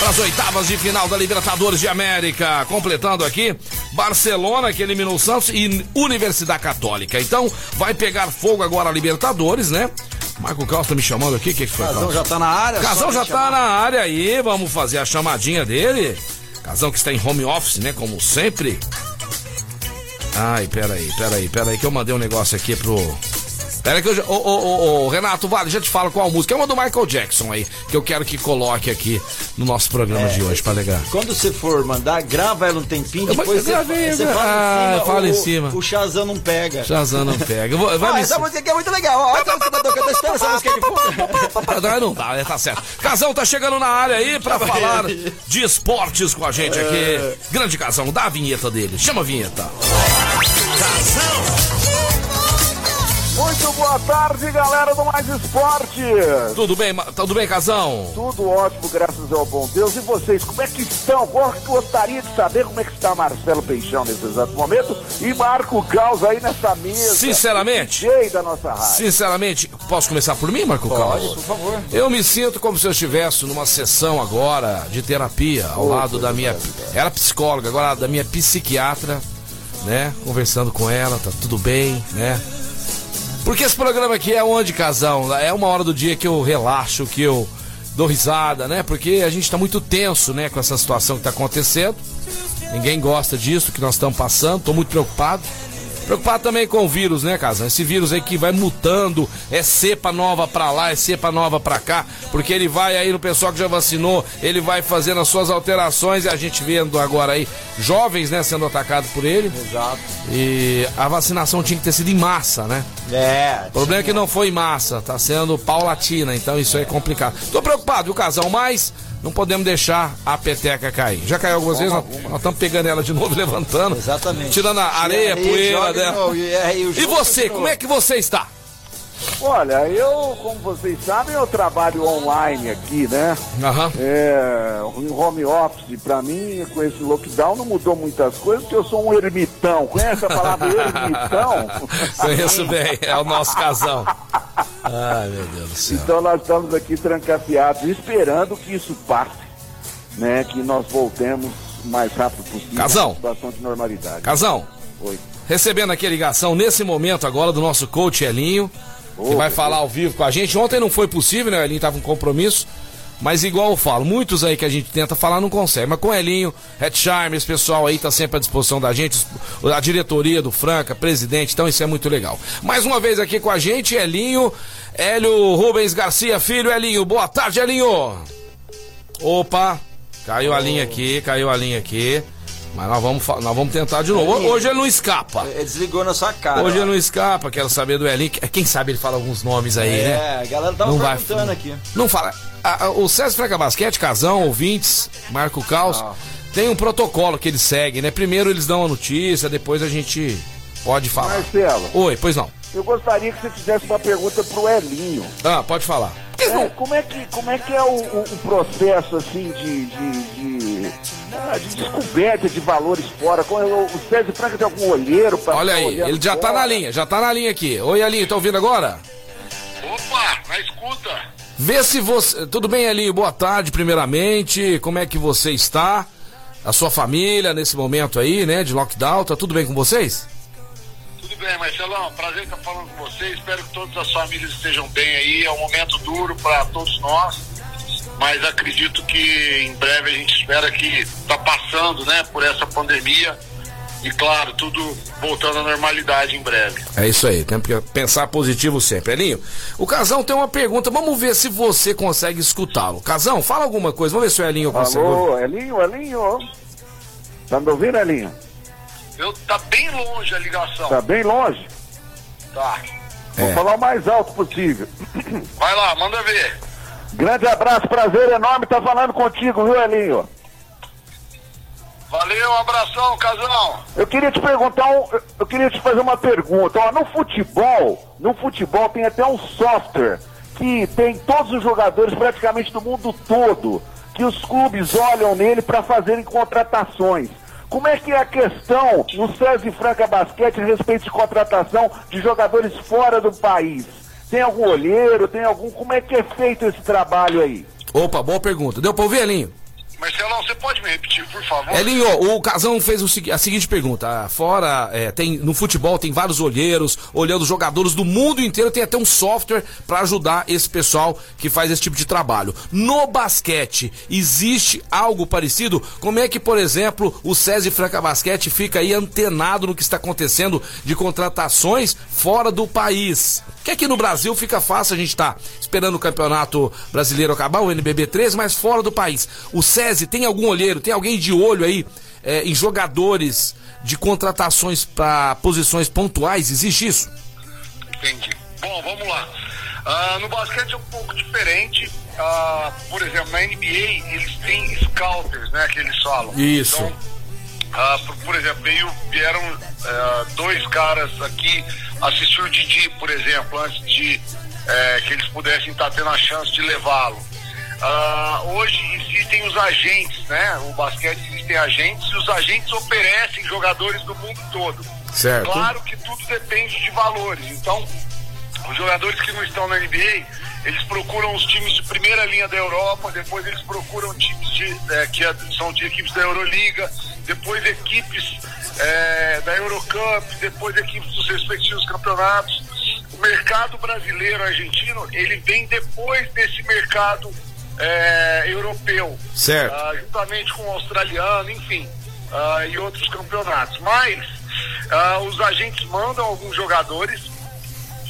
Para as oitavas de final da Libertadores de América. Completando aqui, Barcelona, que eliminou o Santos, e Universidade Católica. Então, vai pegar fogo agora a Libertadores, né? Marco Carlos tá me chamando aqui, o que, que foi? Casão Carlos? já tá na área. Casão já tá chamar. na área aí, vamos fazer a chamadinha dele. Casão que está em home office, né? Como sempre. Ai, peraí, peraí, peraí, que eu mandei um negócio aqui pro. Pera que eu já. Ô, ô, ô, ô, Renato, vale, já te falo qual música. É uma do Michael Jackson aí, que eu quero que coloque aqui no nosso programa É, de hoje, pra legal. Quando você for mandar, grava ela um tempinho, Eu- depois eu você, gravei, você fala Ah, em cima. fala o, em cima. O Shazam não pega. Shazam não pega. Vou- vai Ah, essa música aqui é muito legal. Ó, então você tá tocando, tá esperando essa música aqui. Não, não dá, né? Tá certo. Casão tá chegando na área aí pra falar de esportes com a gente aqui. Grande Casão, dá a vinheta dele. Chama a vinheta. Muito boa tarde, galera do Mais Esporte. Tudo bem, tudo bem, Casão? Tudo ótimo, graças ao bom Deus. E vocês, como é que estão? Go- Gostaria de saber como é que está Marcelo Peixão nesse exato momento e Marco Caos aí nessa mesa. Sinceramente? DJ da nossa rádio. Sinceramente, posso começar por mim, Marco Carlos? por favor. Eu me sinto como se eu estivesse numa sessão agora de terapia ao lado da minha. Era psicóloga, agora da minha psiquiatra, né? Conversando com ela, tá tudo bem, né? Porque esse programa aqui é onde, casão? É uma hora do dia que eu relaxo, que eu dou risada, né? Porque a gente tá muito tenso, né, com essa situação que tá acontecendo. Ninguém gosta disso que nós estamos passando, tô muito preocupado. Preocupado também com o vírus, né, Casão? Esse vírus aí que vai mutando, é cepa nova pra lá, é cepa nova pra cá, porque ele vai aí no pessoal que já vacinou, ele vai fazendo as suas alterações e a gente vendo agora aí jovens, né, sendo atacados por ele. Exato. E a vacinação tinha que ter sido em massa, né? É. O problema é que não foi em massa, tá sendo paulatina, então isso aí é complicado. Tô preocupado, viu, Casão? Mas não podemos deixar a peteca cair. Já caiu algumas vezes, nós estamos pegando ela de novo, [LAUGHS] levantando. Exatamente. Tirando a areia, Areia, poeira dela. novo, e o E você, como é que você está? Olha, eu, como vocês sabem, eu trabalho online aqui, né? Aham. É, em home office, pra mim, com esse lockdown, não mudou muitas coisas, porque eu sou um ermitão. Conhece a palavra ermitão? [LAUGHS] Conheço bem, é o nosso casão. Ai, meu Deus do céu. Então nós estamos aqui trancafiados, esperando que isso passe, né? Que nós voltemos o mais rápido possível Casão. à situação de normalidade. Casão, Oi. recebendo aqui a ligação nesse momento agora do nosso coach Elinho, que vai falar ao vivo com a gente. Ontem não foi possível, né? O Elinho tava com compromisso. Mas igual eu falo, muitos aí que a gente tenta falar não consegue. Mas com o Elinho, Red Charme, esse pessoal aí tá sempre à disposição da gente, a diretoria do Franca, presidente, então isso é muito legal. Mais uma vez aqui com a gente, Elinho, Hélio Rubens Garcia Filho, Elinho. Boa tarde, Elinho. Opa, caiu a linha aqui, caiu a linha aqui. Mas nós vamos, nós vamos tentar de novo. Elinho. Hoje ele não escapa. Ele desligou na sua cara. Hoje ó. ele não escapa, quero saber do Elinho. Quem sabe ele fala alguns nomes aí, né? É, a galera tava Não vai- perguntando aqui. Não fala. A- a- o César Franca Basquete, Casão, ouvintes, Marco Caos, Ah. tem um protocolo que eles seguem, né? Primeiro eles dão a notícia, depois a gente pode falar. Marcelo, Oi, pois não. eu gostaria que você fizesse uma pergunta pro Elinho. Ah, pode falar. É, como, é que, como é que é o, o- o processo assim de, de, de, ah, de descoberta de valores fora? Com- O, o César Franca tem algum olheiro para Olha aí, ele já tá na linha, já tá na linha aqui. Oi, Elinho, tá ouvindo agora? Opa, na escuta. Vê se você. Tudo bem, Elinho? Boa tarde, primeiramente. Como é que você está? A sua família nesse momento aí, né? De lockdown, tá tudo bem com vocês? Tudo bem, Marcelão. Prazer estar falando com você. Espero que todas as famílias estejam bem aí. É um momento duro para todos nós. Mas acredito que em breve a gente espera que está passando, né, por essa pandemia. E claro, tudo voltando à normalidade em breve. É isso aí, tem que pensar positivo sempre. Elinho, o Casão tem uma pergunta, vamos ver se você consegue escutá-lo. Casão, fala alguma coisa, vamos ver se o Elinho consegue. Alô, Elinho, Elinho. Tá me ouvindo, Elinho? Eu, tá bem longe a ligação. Tá bem longe? Tá. Vou É. falar o mais alto possível. Vai lá, manda ver. Grande abraço, prazer enorme estar falando contigo, viu, Elinho? Valeu, um abração, casão. Eu queria te perguntar, um, eu- queria te fazer uma pergunta. Ó, no futebol, no futebol tem até um software que tem todos os jogadores praticamente do mundo todo, que os clubes olham nele para fazerem contratações. Como é que é a questão no César e Franca Basquete a respeito de contratação de jogadores fora do país? Tem algum olheiro, tem algum. Como é que é feito esse trabalho aí? Opa, boa pergunta. Deu pra ouvir, Elinho? Marcelão, você pode me repetir, por favor? Elinho, o Casão fez o, a seguinte pergunta. Fora, é, tem no futebol tem vários olheiros, olhando jogadores do mundo inteiro, tem até um software para ajudar esse pessoal que faz esse tipo de trabalho. No basquete, existe algo parecido? Como é que, por exemplo, o SESI Franca Basquete fica aí antenado no que está acontecendo de contratações fora do país? Que aqui no Brasil fica fácil, a gente está esperando o campeonato brasileiro acabar, o NBB 13, mas fora do país. O SESI tem algum olheiro, tem alguém de olho aí é, em jogadores de contratações para posições pontuais? Existe isso? Entendi. Bom, vamos lá. Uh, no basquete é um pouco diferente. Uh, por exemplo, na NBA eles têm scouters, né, que eles falam. Isso. Então, uh, por, por, exemplo, veio, vieram dois caras aqui assistir o Didi, por exemplo, antes de é, que eles pudessem estar tendo a chance de levá-lo. Uh, hoje existem os agentes, né? O basquete existem agentes e os agentes oferecem jogadores do mundo todo. Certo. Claro que tudo depende de valores. Então, os jogadores que não estão na NBA, eles procuram os times de primeira linha da Europa, depois eles procuram times de, é, que são de equipes da Euroliga, depois equipes é, da Eurocup, depois equipes dos respectivos campeonatos. O mercado brasileiro argentino, ele vem depois desse mercado é, europeu. Certo. Uh, juntamente com o australiano, enfim, uh, e outros campeonatos. Mas uh, os agentes mandam alguns jogadores.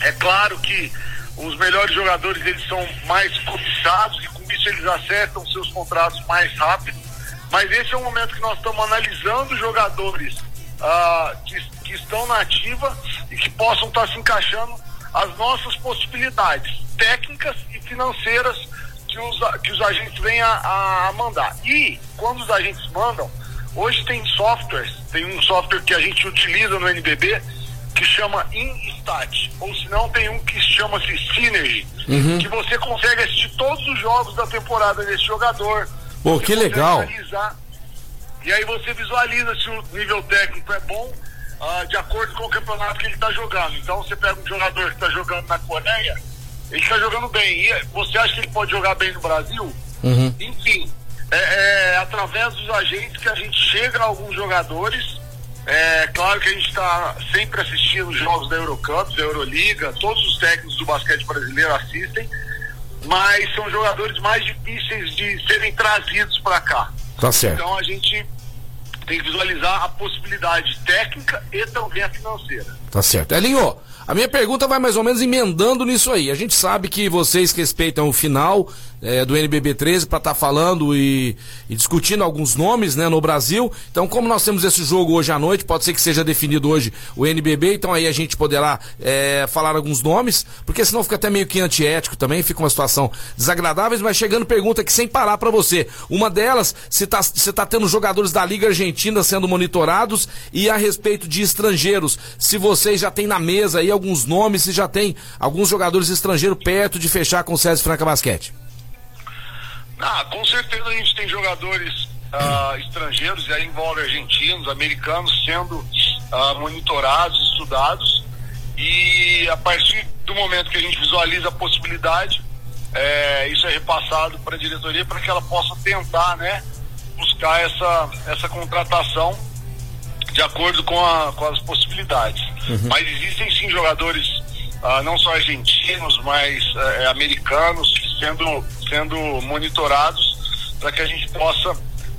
É claro que os melhores jogadores eles são mais cobiçados e com isso eles acertam seus contratos mais rápido. Mas esse é o momento que nós estamos analisando jogadores que, que, estão na ativa e que possam estar se encaixando as nossas possibilidades técnicas e financeiras que os, que os agentes vêm a, a mandar. E quando os agentes mandam, hoje tem softwares, tem um software que a gente utiliza no NBB que chama InStat, ou se não tem um que chama-se Synergy, uhum. que você consegue assistir todos os jogos da temporada desse jogador. Pô, que legal. Analisar, e aí você visualiza se o nível técnico é bom uh, de acordo com o campeonato que ele está jogando. Então você pega um jogador que está jogando na Coreia, ele está jogando bem. E você acha que ele pode jogar bem no Brasil? Uhum. Enfim, é, é, através dos agentes que a gente chega a alguns jogadores. É claro que a gente está sempre assistindo os jogos da Eurocup, da Euroliga, todos os técnicos do basquete brasileiro assistem, mas são jogadores mais difíceis de serem trazidos para cá. Tá certo. Então a gente tem que visualizar a possibilidade técnica e também a financeira. Tá certo. Elinho, a minha pergunta vai mais ou menos emendando nisso aí. A gente sabe que vocês respeitam o final é, do NBB 13 para estar tá falando e, e, discutindo alguns nomes né, no Brasil. Então, como nós temos esse jogo hoje à noite, pode ser que seja definido hoje o NBB, então aí a gente poderá é, falar alguns nomes, porque senão fica até meio que antiético também, fica uma situação desagradável. Mas chegando pergunta aqui sem parar para você. Uma delas, se está se tá tendo jogadores da Liga Argentina sendo monitorados e a respeito de estrangeiros, se vocês já têm na mesa aí alguns nomes, se já tem alguns jogadores estrangeiros perto de fechar com o César Franca Basquete. Ah, com certeza a gente tem jogadores ah, estrangeiros, e aí envolve argentinos, americanos, sendo ah, monitorados, estudados, e a partir do momento que a gente visualiza a possibilidade, é, isso é repassado para a diretoria para que ela possa tentar, né, buscar essa, essa contratação de acordo com, a, com as possibilidades. Uhum. Mas existem sim jogadores, ah, não só argentinos, mas eh, americanos, sendo, sendo monitorados para que a gente possa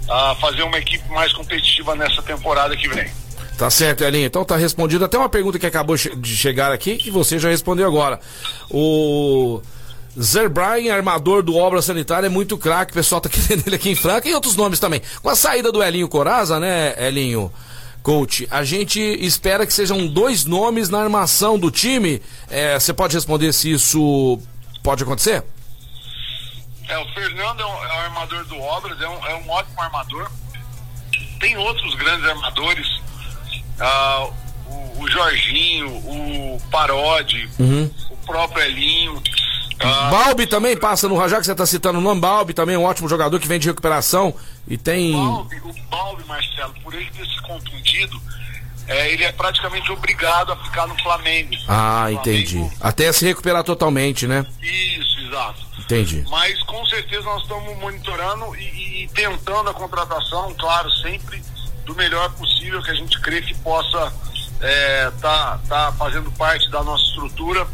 ah, fazer uma equipe mais competitiva nessa temporada que vem. Tá certo, Elinho. Então tá respondido até uma pergunta que acabou de chegar aqui que você já respondeu agora. O Zerbrain, armador do Obra Sanitária, é muito craque. O pessoal tá [LAUGHS] querendo ele aqui em Franca e outros nomes também. Com a saída do Elinho Coraza, né, Elinho? Coach, a gente espera que sejam dois nomes na armação do time. É, você pode responder se isso pode acontecer? É, o Fernando é um, é um armador do Obras, é um, é um, ótimo armador. Tem outros grandes armadores, uh, o, o, Jorginho, o Parodi, uhum. o próprio Elinho. Uh, Balbi também passa no Rajá, que você está citando o nome. Balbi também é um ótimo jogador que vem de recuperação e tem. O Balbi, o Balbi Marcelo, por ele ter se contundido, é, ele é praticamente obrigado a ficar no Flamengo. Ah, no entendi. Flamengo. Até se recuperar totalmente, né? Isso, Exato. Entendi. Mas com certeza nós estamos monitorando e, e tentando a contratação, claro, sempre do melhor possível que a gente crê que possa é, tá, tá fazendo parte da nossa estrutura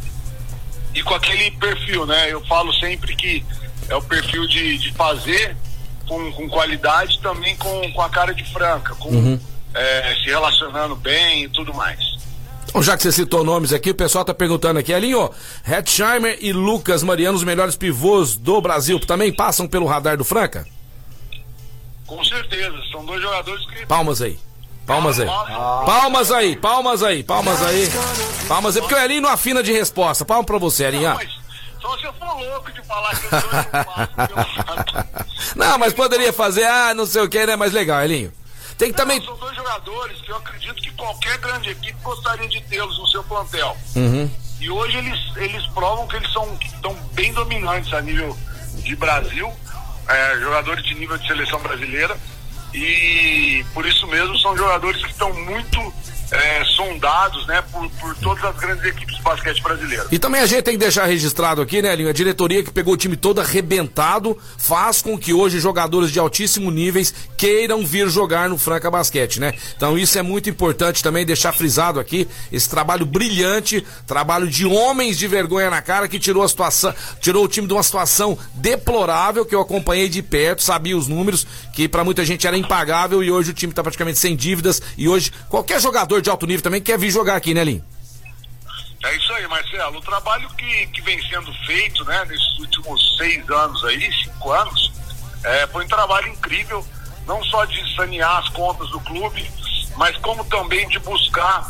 e com aquele perfil, né? Eu falo sempre que é o perfil de, de fazer com, com qualidade, também com, com a cara de franca, com Uhum. é, se relacionando bem e tudo mais. Já que você citou nomes aqui, o pessoal tá perguntando aqui, Elinho, Hetzheimer e Lucas Mariano, os melhores pivôs do Brasil, também passam pelo radar do Franca? Com certeza, são dois jogadores que Palmas aí. Palmas aí. Palmas aí, palmas aí, palmas aí. Palmas aí, porque o Elinho não afina de resposta. Palma pra você, Elinho. Não, mas só você for louco de falar que não passam pelo lado. Não, mas poderia fazer, ah, não sei o que, né? Mas legal, Elinho. Tem que também. São dois jogadores que eu acredito que qualquer grande equipe gostaria de tê-los no seu plantel. Uhum. E hoje eles, eles provam que eles são estão bem dominantes a nível de Brasil, é, jogadores de nível de seleção brasileira. E por isso mesmo são jogadores que estão muito é, sondados né, por, por todas as grandes equipes de basquete brasileiro. E também a gente tem que deixar registrado aqui, né, Elinho? A diretoria que pegou o time todo arrebentado faz com que hoje jogadores de altíssimo níveis queiram vir jogar no Franca Basquete, né? Então isso é muito importante também deixar frisado aqui esse trabalho brilhante, trabalho de homens de vergonha na cara que tirou a situação, tirou o time de uma situação deplorável que eu acompanhei de perto, sabia os números, que pra muita gente era impagável e hoje o time tá praticamente sem dívidas e hoje qualquer jogador de alto nível também quer vir jogar aqui, né, Elinho? É isso aí, Marcelo. O trabalho que, que vem sendo feito, né, nesses últimos seis anos aí, cinco anos, é, foi um trabalho incrível, não só de sanear as contas do clube, mas como também de buscar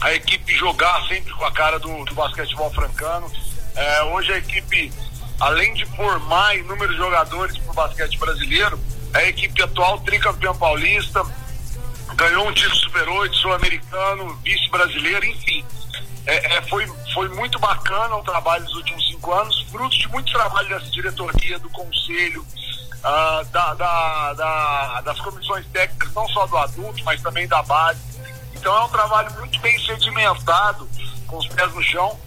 a equipe jogar sempre com a cara do, do basquetebol francano. É, hoje a equipe, além de formar inúmeros jogadores para o basquete brasileiro, é a equipe atual tricampeã paulista, ganhou um título Super 8, sul-americano, vice-brasileiro, enfim. É, é, foi, foi muito bacana o trabalho dos últimos cinco anos, fruto de muito trabalho dessa diretoria, do conselho, ah, da, da, da- das comissões técnicas, não só do adulto, mas também da base. Então é um trabalho muito bem sedimentado, com os pés no chão,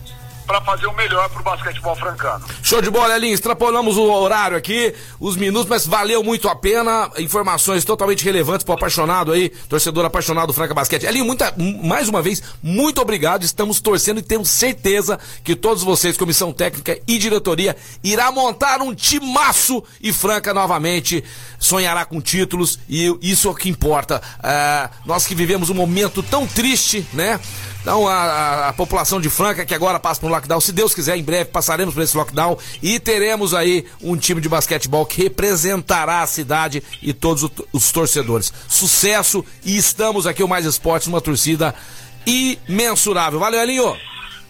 para fazer o melhor para o basquetebol francano. Show de bola, Elinho. Extrapolamos o horário aqui, os minutos, mas valeu muito a pena. Informações totalmente relevantes pro apaixonado aí, torcedor apaixonado do Franca Basquete. Elinho, muita, mais uma vez, muito obrigado. Estamos torcendo e temos certeza que todos vocês, comissão técnica e diretoria, irá montar um timaço e Franca novamente sonhará com títulos e isso é o que importa. Ah, nós que vivemos um momento tão triste, né? Então, a, a- a população de Franca, que agora passa por um lockdown, se Deus quiser, em breve passaremos por esse lockdown e teremos aí um time de basquetebol que representará a cidade e todos os torcedores. Sucesso e estamos aqui, o Mais Esportes, uma torcida imensurável. Valeu, Elinho!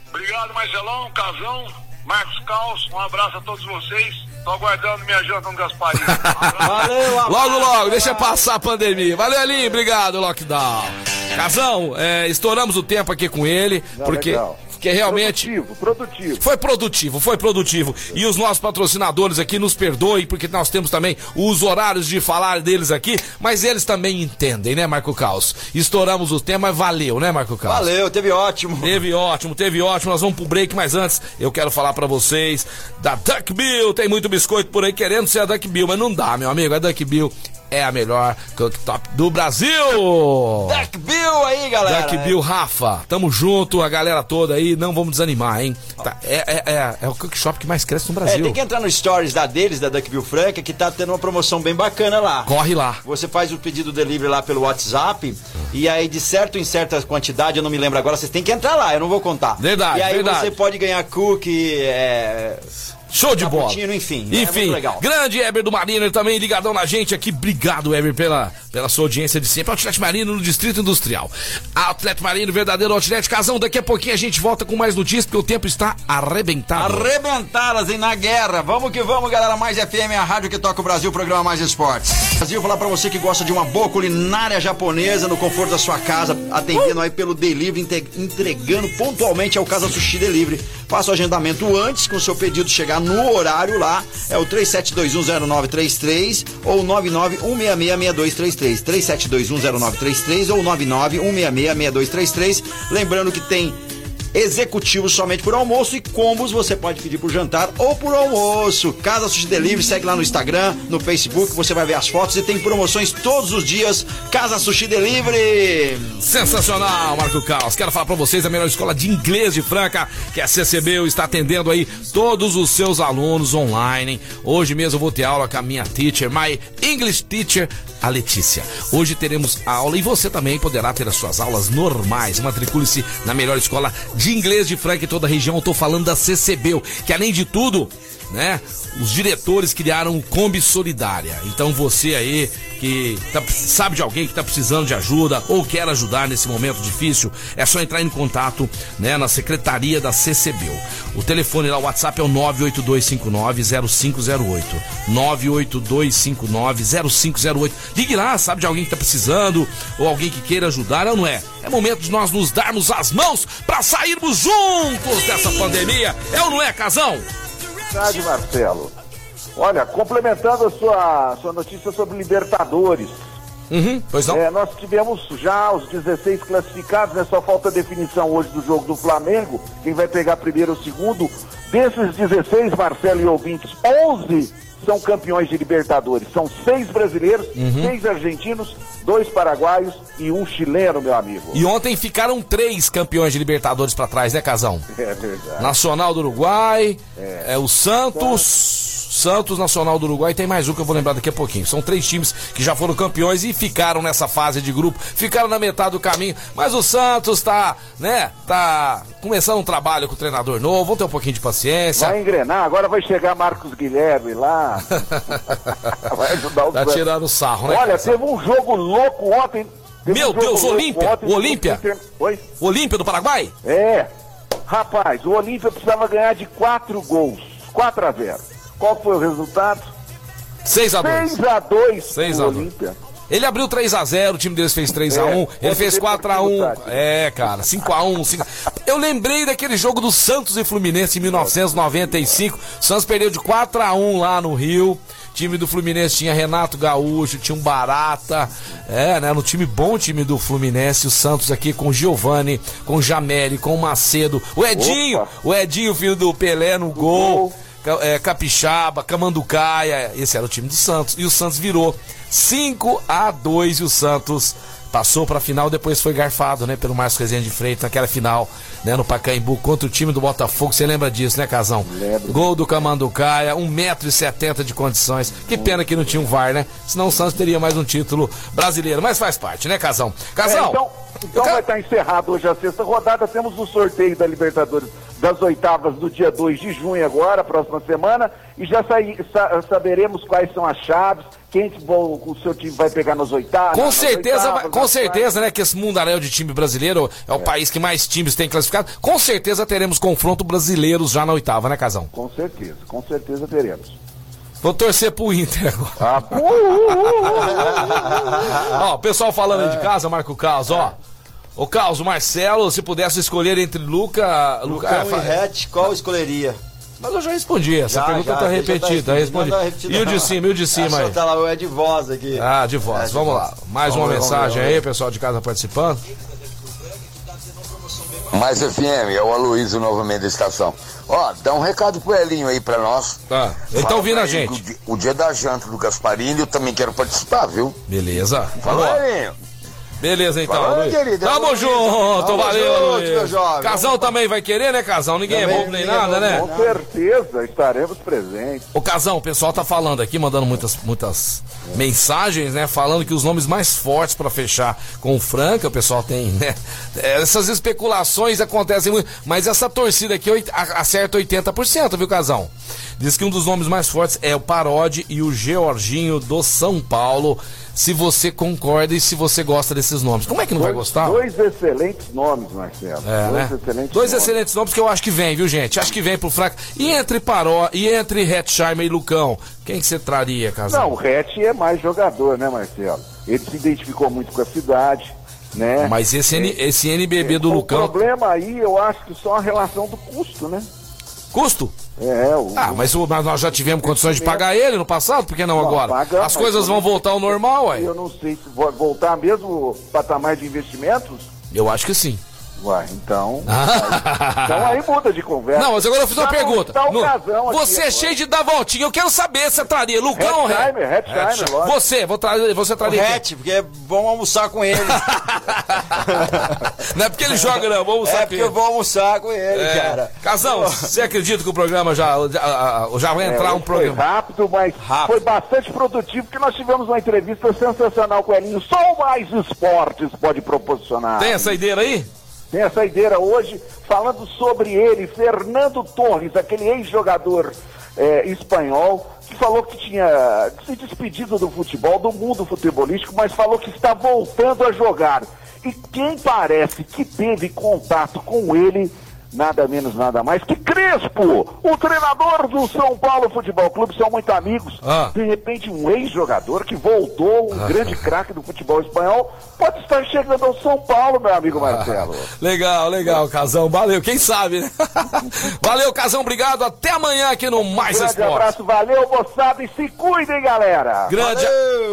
Obrigado, Marcelão, Casão, Marcos Caos, um abraço a todos vocês. Tô aguardando minha janta no Gasparinho. [LAUGHS] Logo, logo, deixa passar a pandemia. Valeu, Elinho, obrigado, lockdown. Casão, é, estouramos o tempo aqui com ele, porque, legal. Porque realmente. Produtivo, produtivo. Foi produtivo, foi produtivo. E os nossos patrocinadores aqui nos perdoem, porque nós temos também os horários de falar deles aqui, mas eles também entendem, né, Marco Caos? Estouramos o tema, valeu, né, Marco Caos? Valeu, teve ótimo. Teve ótimo, teve ótimo. Nós vamos pro break, mas antes eu quero falar pra vocês da Duck Bill. Tem muito biscoito por aí querendo ser a Duck Bill, mas não dá, meu amigo. A Duck Bill é a melhor cooktop do Brasil. Duck Bill aí, galera. Duck Bill, Rafa, tamo junto, a galera toda aí, não vamos desanimar, hein? Tá, é, é, é, é o cookshop que mais cresce no É, Brasil. tem que entrar no stories da deles, da Duck Bill Franca, que tá tendo uma promoção bem bacana lá. Corre lá. Você faz o pedido delivery lá pelo WhatsApp e aí de certo em certa quantidade, eu não me lembro agora, vocês têm que entrar lá, eu não vou contar. Verdade, E aí verdade. você pode ganhar cookie, é... Show de bola. cappuccino, enfim. é Enfim, grande Eber do Marino também ligadão na gente aqui. Obrigado, Eber, pela, pela sua audiência de sempre. Outlet Marino no Distrito Industrial. Outlet Marino, verdadeiro Outlet Casão. Daqui a pouquinho a gente volta com mais notícias, porque o tempo está arrebentado. Arrebentadas, hein, na guerra. Vamos que vamos, galera. Mais FM, a rádio que toca o Brasil, programa Mais Esportes. Brasil, falar pra você que gosta de uma boa culinária japonesa no conforto da sua casa, atendendo aí pelo delivery, entregando pontualmente ao Casa Sushi Delivery. Faça o agendamento antes, com o seu pedido chegar no horário lá. É o 37210933 ou 991666233. 37210933 ou 991666233. Lembrando que tem executivos somente por almoço e combos você pode pedir por jantar ou por almoço. Casa Sushi Delivery, segue lá no Instagram, no Facebook, você vai ver as fotos e tem promoções todos os dias. Casa Sushi Delivery. Sensacional, Marco Caos. Quero falar para vocês a melhor escola de inglês de Franca, que é a CCB, está atendendo aí todos os seus alunos online. Hoje mesmo eu vou ter aula com a minha teacher, my English teacher, a Letícia. Hoje teremos aula e você também poderá ter as suas aulas normais. Matricule-se na melhor escola de inglês de Franca em toda a região. Eu tô falando da CCB, que além de tudo, né? Os diretores criaram o Kombi Solidária. Então você aí que tá, sabe de alguém que está precisando de ajuda ou quer ajudar nesse momento difícil, é só entrar em contato né, na secretaria da CCB. O telefone lá, o WhatsApp é o 982590508. 982590508. Ligue lá, sabe de alguém que está precisando ou alguém que queira ajudar, ou não é? É momento de nós nos darmos as mãos para sairmos juntos dessa pandemia. É ou não é, casão? Verdade, Marcelo. Olha, complementando a sua, sua notícia sobre Libertadores. Uhum, pois não. É, nós tivemos já os 16 classificados, né? Só falta definição hoje do jogo do Flamengo. Quem vai pegar primeiro ou segundo. Desses 16, Marcelo e ouvintes, 11 são campeões de Libertadores. São seis brasileiros, Uhum. seis argentinos, dois paraguaios e um chileno, meu amigo. E ontem ficaram três campeões de Libertadores para trás, né, casão? É verdade. Nacional do Uruguai, é, o Santos, Santos, Nacional do Uruguai, tem mais um que eu vou lembrar daqui a pouquinho. São três times que já foram campeões e ficaram nessa fase de grupo, ficaram na metade do caminho, mas o Santos tá, né, tá começando um trabalho com o treinador novo, vamos ter um pouquinho de paciência. Vai engrenar, agora vai chegar Marcos Guilherme lá. [LAUGHS] vai ajudar o Tá Santos. tirando sarro, né? Olha, teve um jogo louco ontem. Meu um Deus, Olímpia, Olímpia. Inter- Oi? Olímpia do Paraguai? É. Rapaz, o Olímpia precisava ganhar de 4 gols. 4 a 0. Qual foi o resultado? 6 a 2 6 a 2 6 pro a 2. Olímpia. Ele abriu 3x0, o time deles fez 3x1, É, ele fez contra o 4x1. Deportivo Táchira. É, cara, 5x1. 5... Eu lembrei daquele jogo do Santos e Fluminense em 1995. O Santos perdeu de 4x1 lá no Rio. O time do Fluminense tinha Renato Gaúcho, tinha um Barata. É, né? No time bom time do Fluminense. O Santos aqui com o Giovani, com o Jameli, com o Macedo. O Edinho, Opa. o Edinho, filho do Pelé no gol. Ca- é, Capixaba, Camanducaia, esse era o time do Santos. E o Santos virou 5 a 2 e o Santos passou pra final, depois foi garfado, né, pelo Márcio Rezende de Freitas naquela final, né, no Pacaembu contra o time do Botafogo. Você lembra disso, né, Casão? Lembro. Gol do Camanducaia, 1,70m de condições. Que pena que não tinha um VAR, né? Senão o Santos teria mais um título brasileiro, mas faz parte, né, Casão? Casão. É, então, então vai estar encerrado hoje a sexta rodada. Temos o sorteio da Libertadores das oitavas do dia 2 de junho agora, próxima semana, e já sa- saberemos quais são as chaves, quem que vão- o seu time vai pegar nas oitavas. Com nas certeza, oitavas, vai- com certeza, né, que esse mundaréu de time brasileiro é o país que mais times tem classificado. Com certeza teremos confronto brasileiros já na oitava, né, Casão? Com certeza, com certeza teremos. Vou torcer pro Inter agora. Ah, [LAUGHS] Ó, o pessoal falando aí de casa, Marco Caos, ó. Ô Caos, o Marcelo, se pudesse escolher entre Luca. Luca Lucão fa- e Hatch, qual escolheria? Mas eu já respondi, essa Já, pergunta já, tá já repetida, tá respondi. tá E o de cima, e o de cima aí? Tá lá, é de voz aqui. Ah, de voz, É, de vamos voz. lá. Mais uma Vamos ver, mensagem ver, vamos aí, pessoal de casa participando. Mais FM, é o Aloysio novamente da estação. Ó, dá um recado pro Elinho aí pra nós. Tá, ele tá ouvindo a gente. O dia, o dia da janta do Gasparini eu também quero participar, viu? Beleza. Lá. Elinho. Beleza, então, Luiz. querido, Tamo Luiz. junto, Tamo valeu, junto, meu jovem. Casal também vai querer, né, Casal? Ninguém é Também, bobo nem é nada, né? Com certeza, estaremos presentes. Ô Casão, o pessoal tá falando aqui, mandando muitas, muitas mensagens, né? Falando que os nomes mais fortes pra fechar com o Franca, o pessoal tem, né? É, Essas especulações acontecem muito, mas essa torcida aqui acerta 80%, viu, Casão? Diz que um dos nomes mais fortes é o Parodi e o Georginho do São Paulo. Se você concorda e se você gosta desses nomes. Como é que não vai Dois- gostar? Dois excelentes nomes, Marcelo. É, dois né? excelentes Dois nomes. excelentes nomes que eu acho que vem, viu, gente? Acho que vem pro Franca. E entre Paró, e entre Hetzheimer e Lucão, quem que você traria, Casal? Não, o Rete é mais jogador, né, Marcelo? Ele se identificou muito com a cidade, né? Mas esse, N- esse NBB do o Lucão. problema aí, eu acho que só a relação do custo, né? Custo? É, o... Ah, mas, o- mas nós já tivemos condições de pagar ele no passado, por que não, Não, agora? paga, As coisas vão voltar ao normal, ué. Eu não sei se vai voltar mesmo o patamar de investimentos. Eu acho que sim. Ué, então. aí, [LAUGHS] então aí muda de conversa. Não, mas agora eu fiz uma Tá pergunta. Tá o No- casão aqui você é cheio de dar voltinha. Eu quero saber se traria Lucão ou Hetzheimer, Hetzheimer. Você, vou trazer, você traria? Hatch, porque é bom almoçar com ele. [LAUGHS] Não é porque ele joga, não. Vamos é almoçar com porque ele. eu vou almoçar com ele, É. cara. Casão, você acredita que o programa já, já, já vai É, entrar um hoje programa? Foi rápido, mas foi bastante produtivo, porque nós tivemos uma entrevista sensacional com o Elinho. Só o Mais Esportes pode proporcionar. Tem a saideira aí? Tem a saideira hoje falando sobre ele, Fernando Torres, aquele ex-jogador eh, espanhol, que falou que tinha se despedido do futebol, do mundo futebolístico, mas falou que está voltando a jogar. E quem parece que teve contato com ele, nada menos, nada mais que Crespo, o treinador do São Paulo Futebol Clube, são muito amigos. Ah. De repente, um ex-jogador que voltou, um Ah. grande craque do futebol espanhol, pode estar chegando ao São Paulo, meu amigo Marcelo. Legal, legal, Casão. Valeu, quem sabe, né? [LAUGHS] Valeu, Casão, obrigado. Até amanhã aqui no Mais Grande Esporte. abraço, valeu, moçada, e se cuidem, galera. Grande,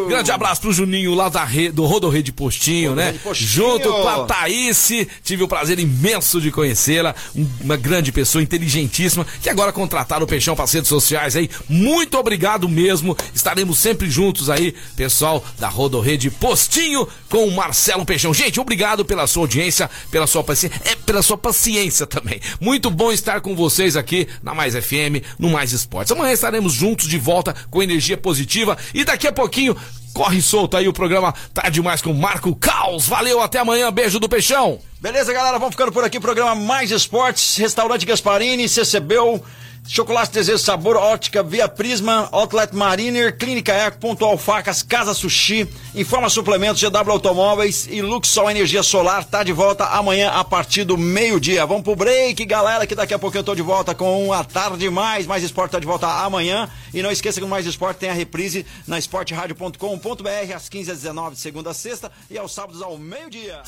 grande abraço pro Juninho lá da rede, do Rodorrede Postinho, né? Postinho. Junto com a Thaís, tive o prazer imenso de conhecê-la, uma grande pessoa, inteligentíssima, que agora contrataram o Peixão para as redes sociais aí. Muito obrigado mesmo, estaremos sempre juntos aí, pessoal da Rodorrede Postinho com o Marcelo Peixão. Gente, obrigado pela sua audiência, pela sua paciência, é pela sua paciência também. Muito bom estar com vocês aqui na Mais FM, no Mais Esportes. Amanhã estaremos juntos de volta com energia positiva e daqui a pouquinho corre solto aí o programa Tá Demais com Marco Caos. Valeu, até amanhã, beijo do Peixão. Beleza, galera? Vamos ficando por aqui. Programa Mais Esportes, Restaurante Gasparini, CCBU, Chocolate Desejo Sabor, Ótica Via Prisma, Outlet Mariner, Clínica Eco, Pontual Facas, Casa Sushi, Informa Suplementos, GW Automóveis e Luxol Energia Solar. Tá de volta amanhã a partir do meio-dia. Vamos pro break, galera, que daqui a pouco eu tô de volta com a Tarde Mais. Mais Esporte tá de volta amanhã. E não esqueça que Mais Esporte tem a reprise na esporteradio.com.br às 15 às 19 de segunda a sexta e aos sábados ao meio-dia.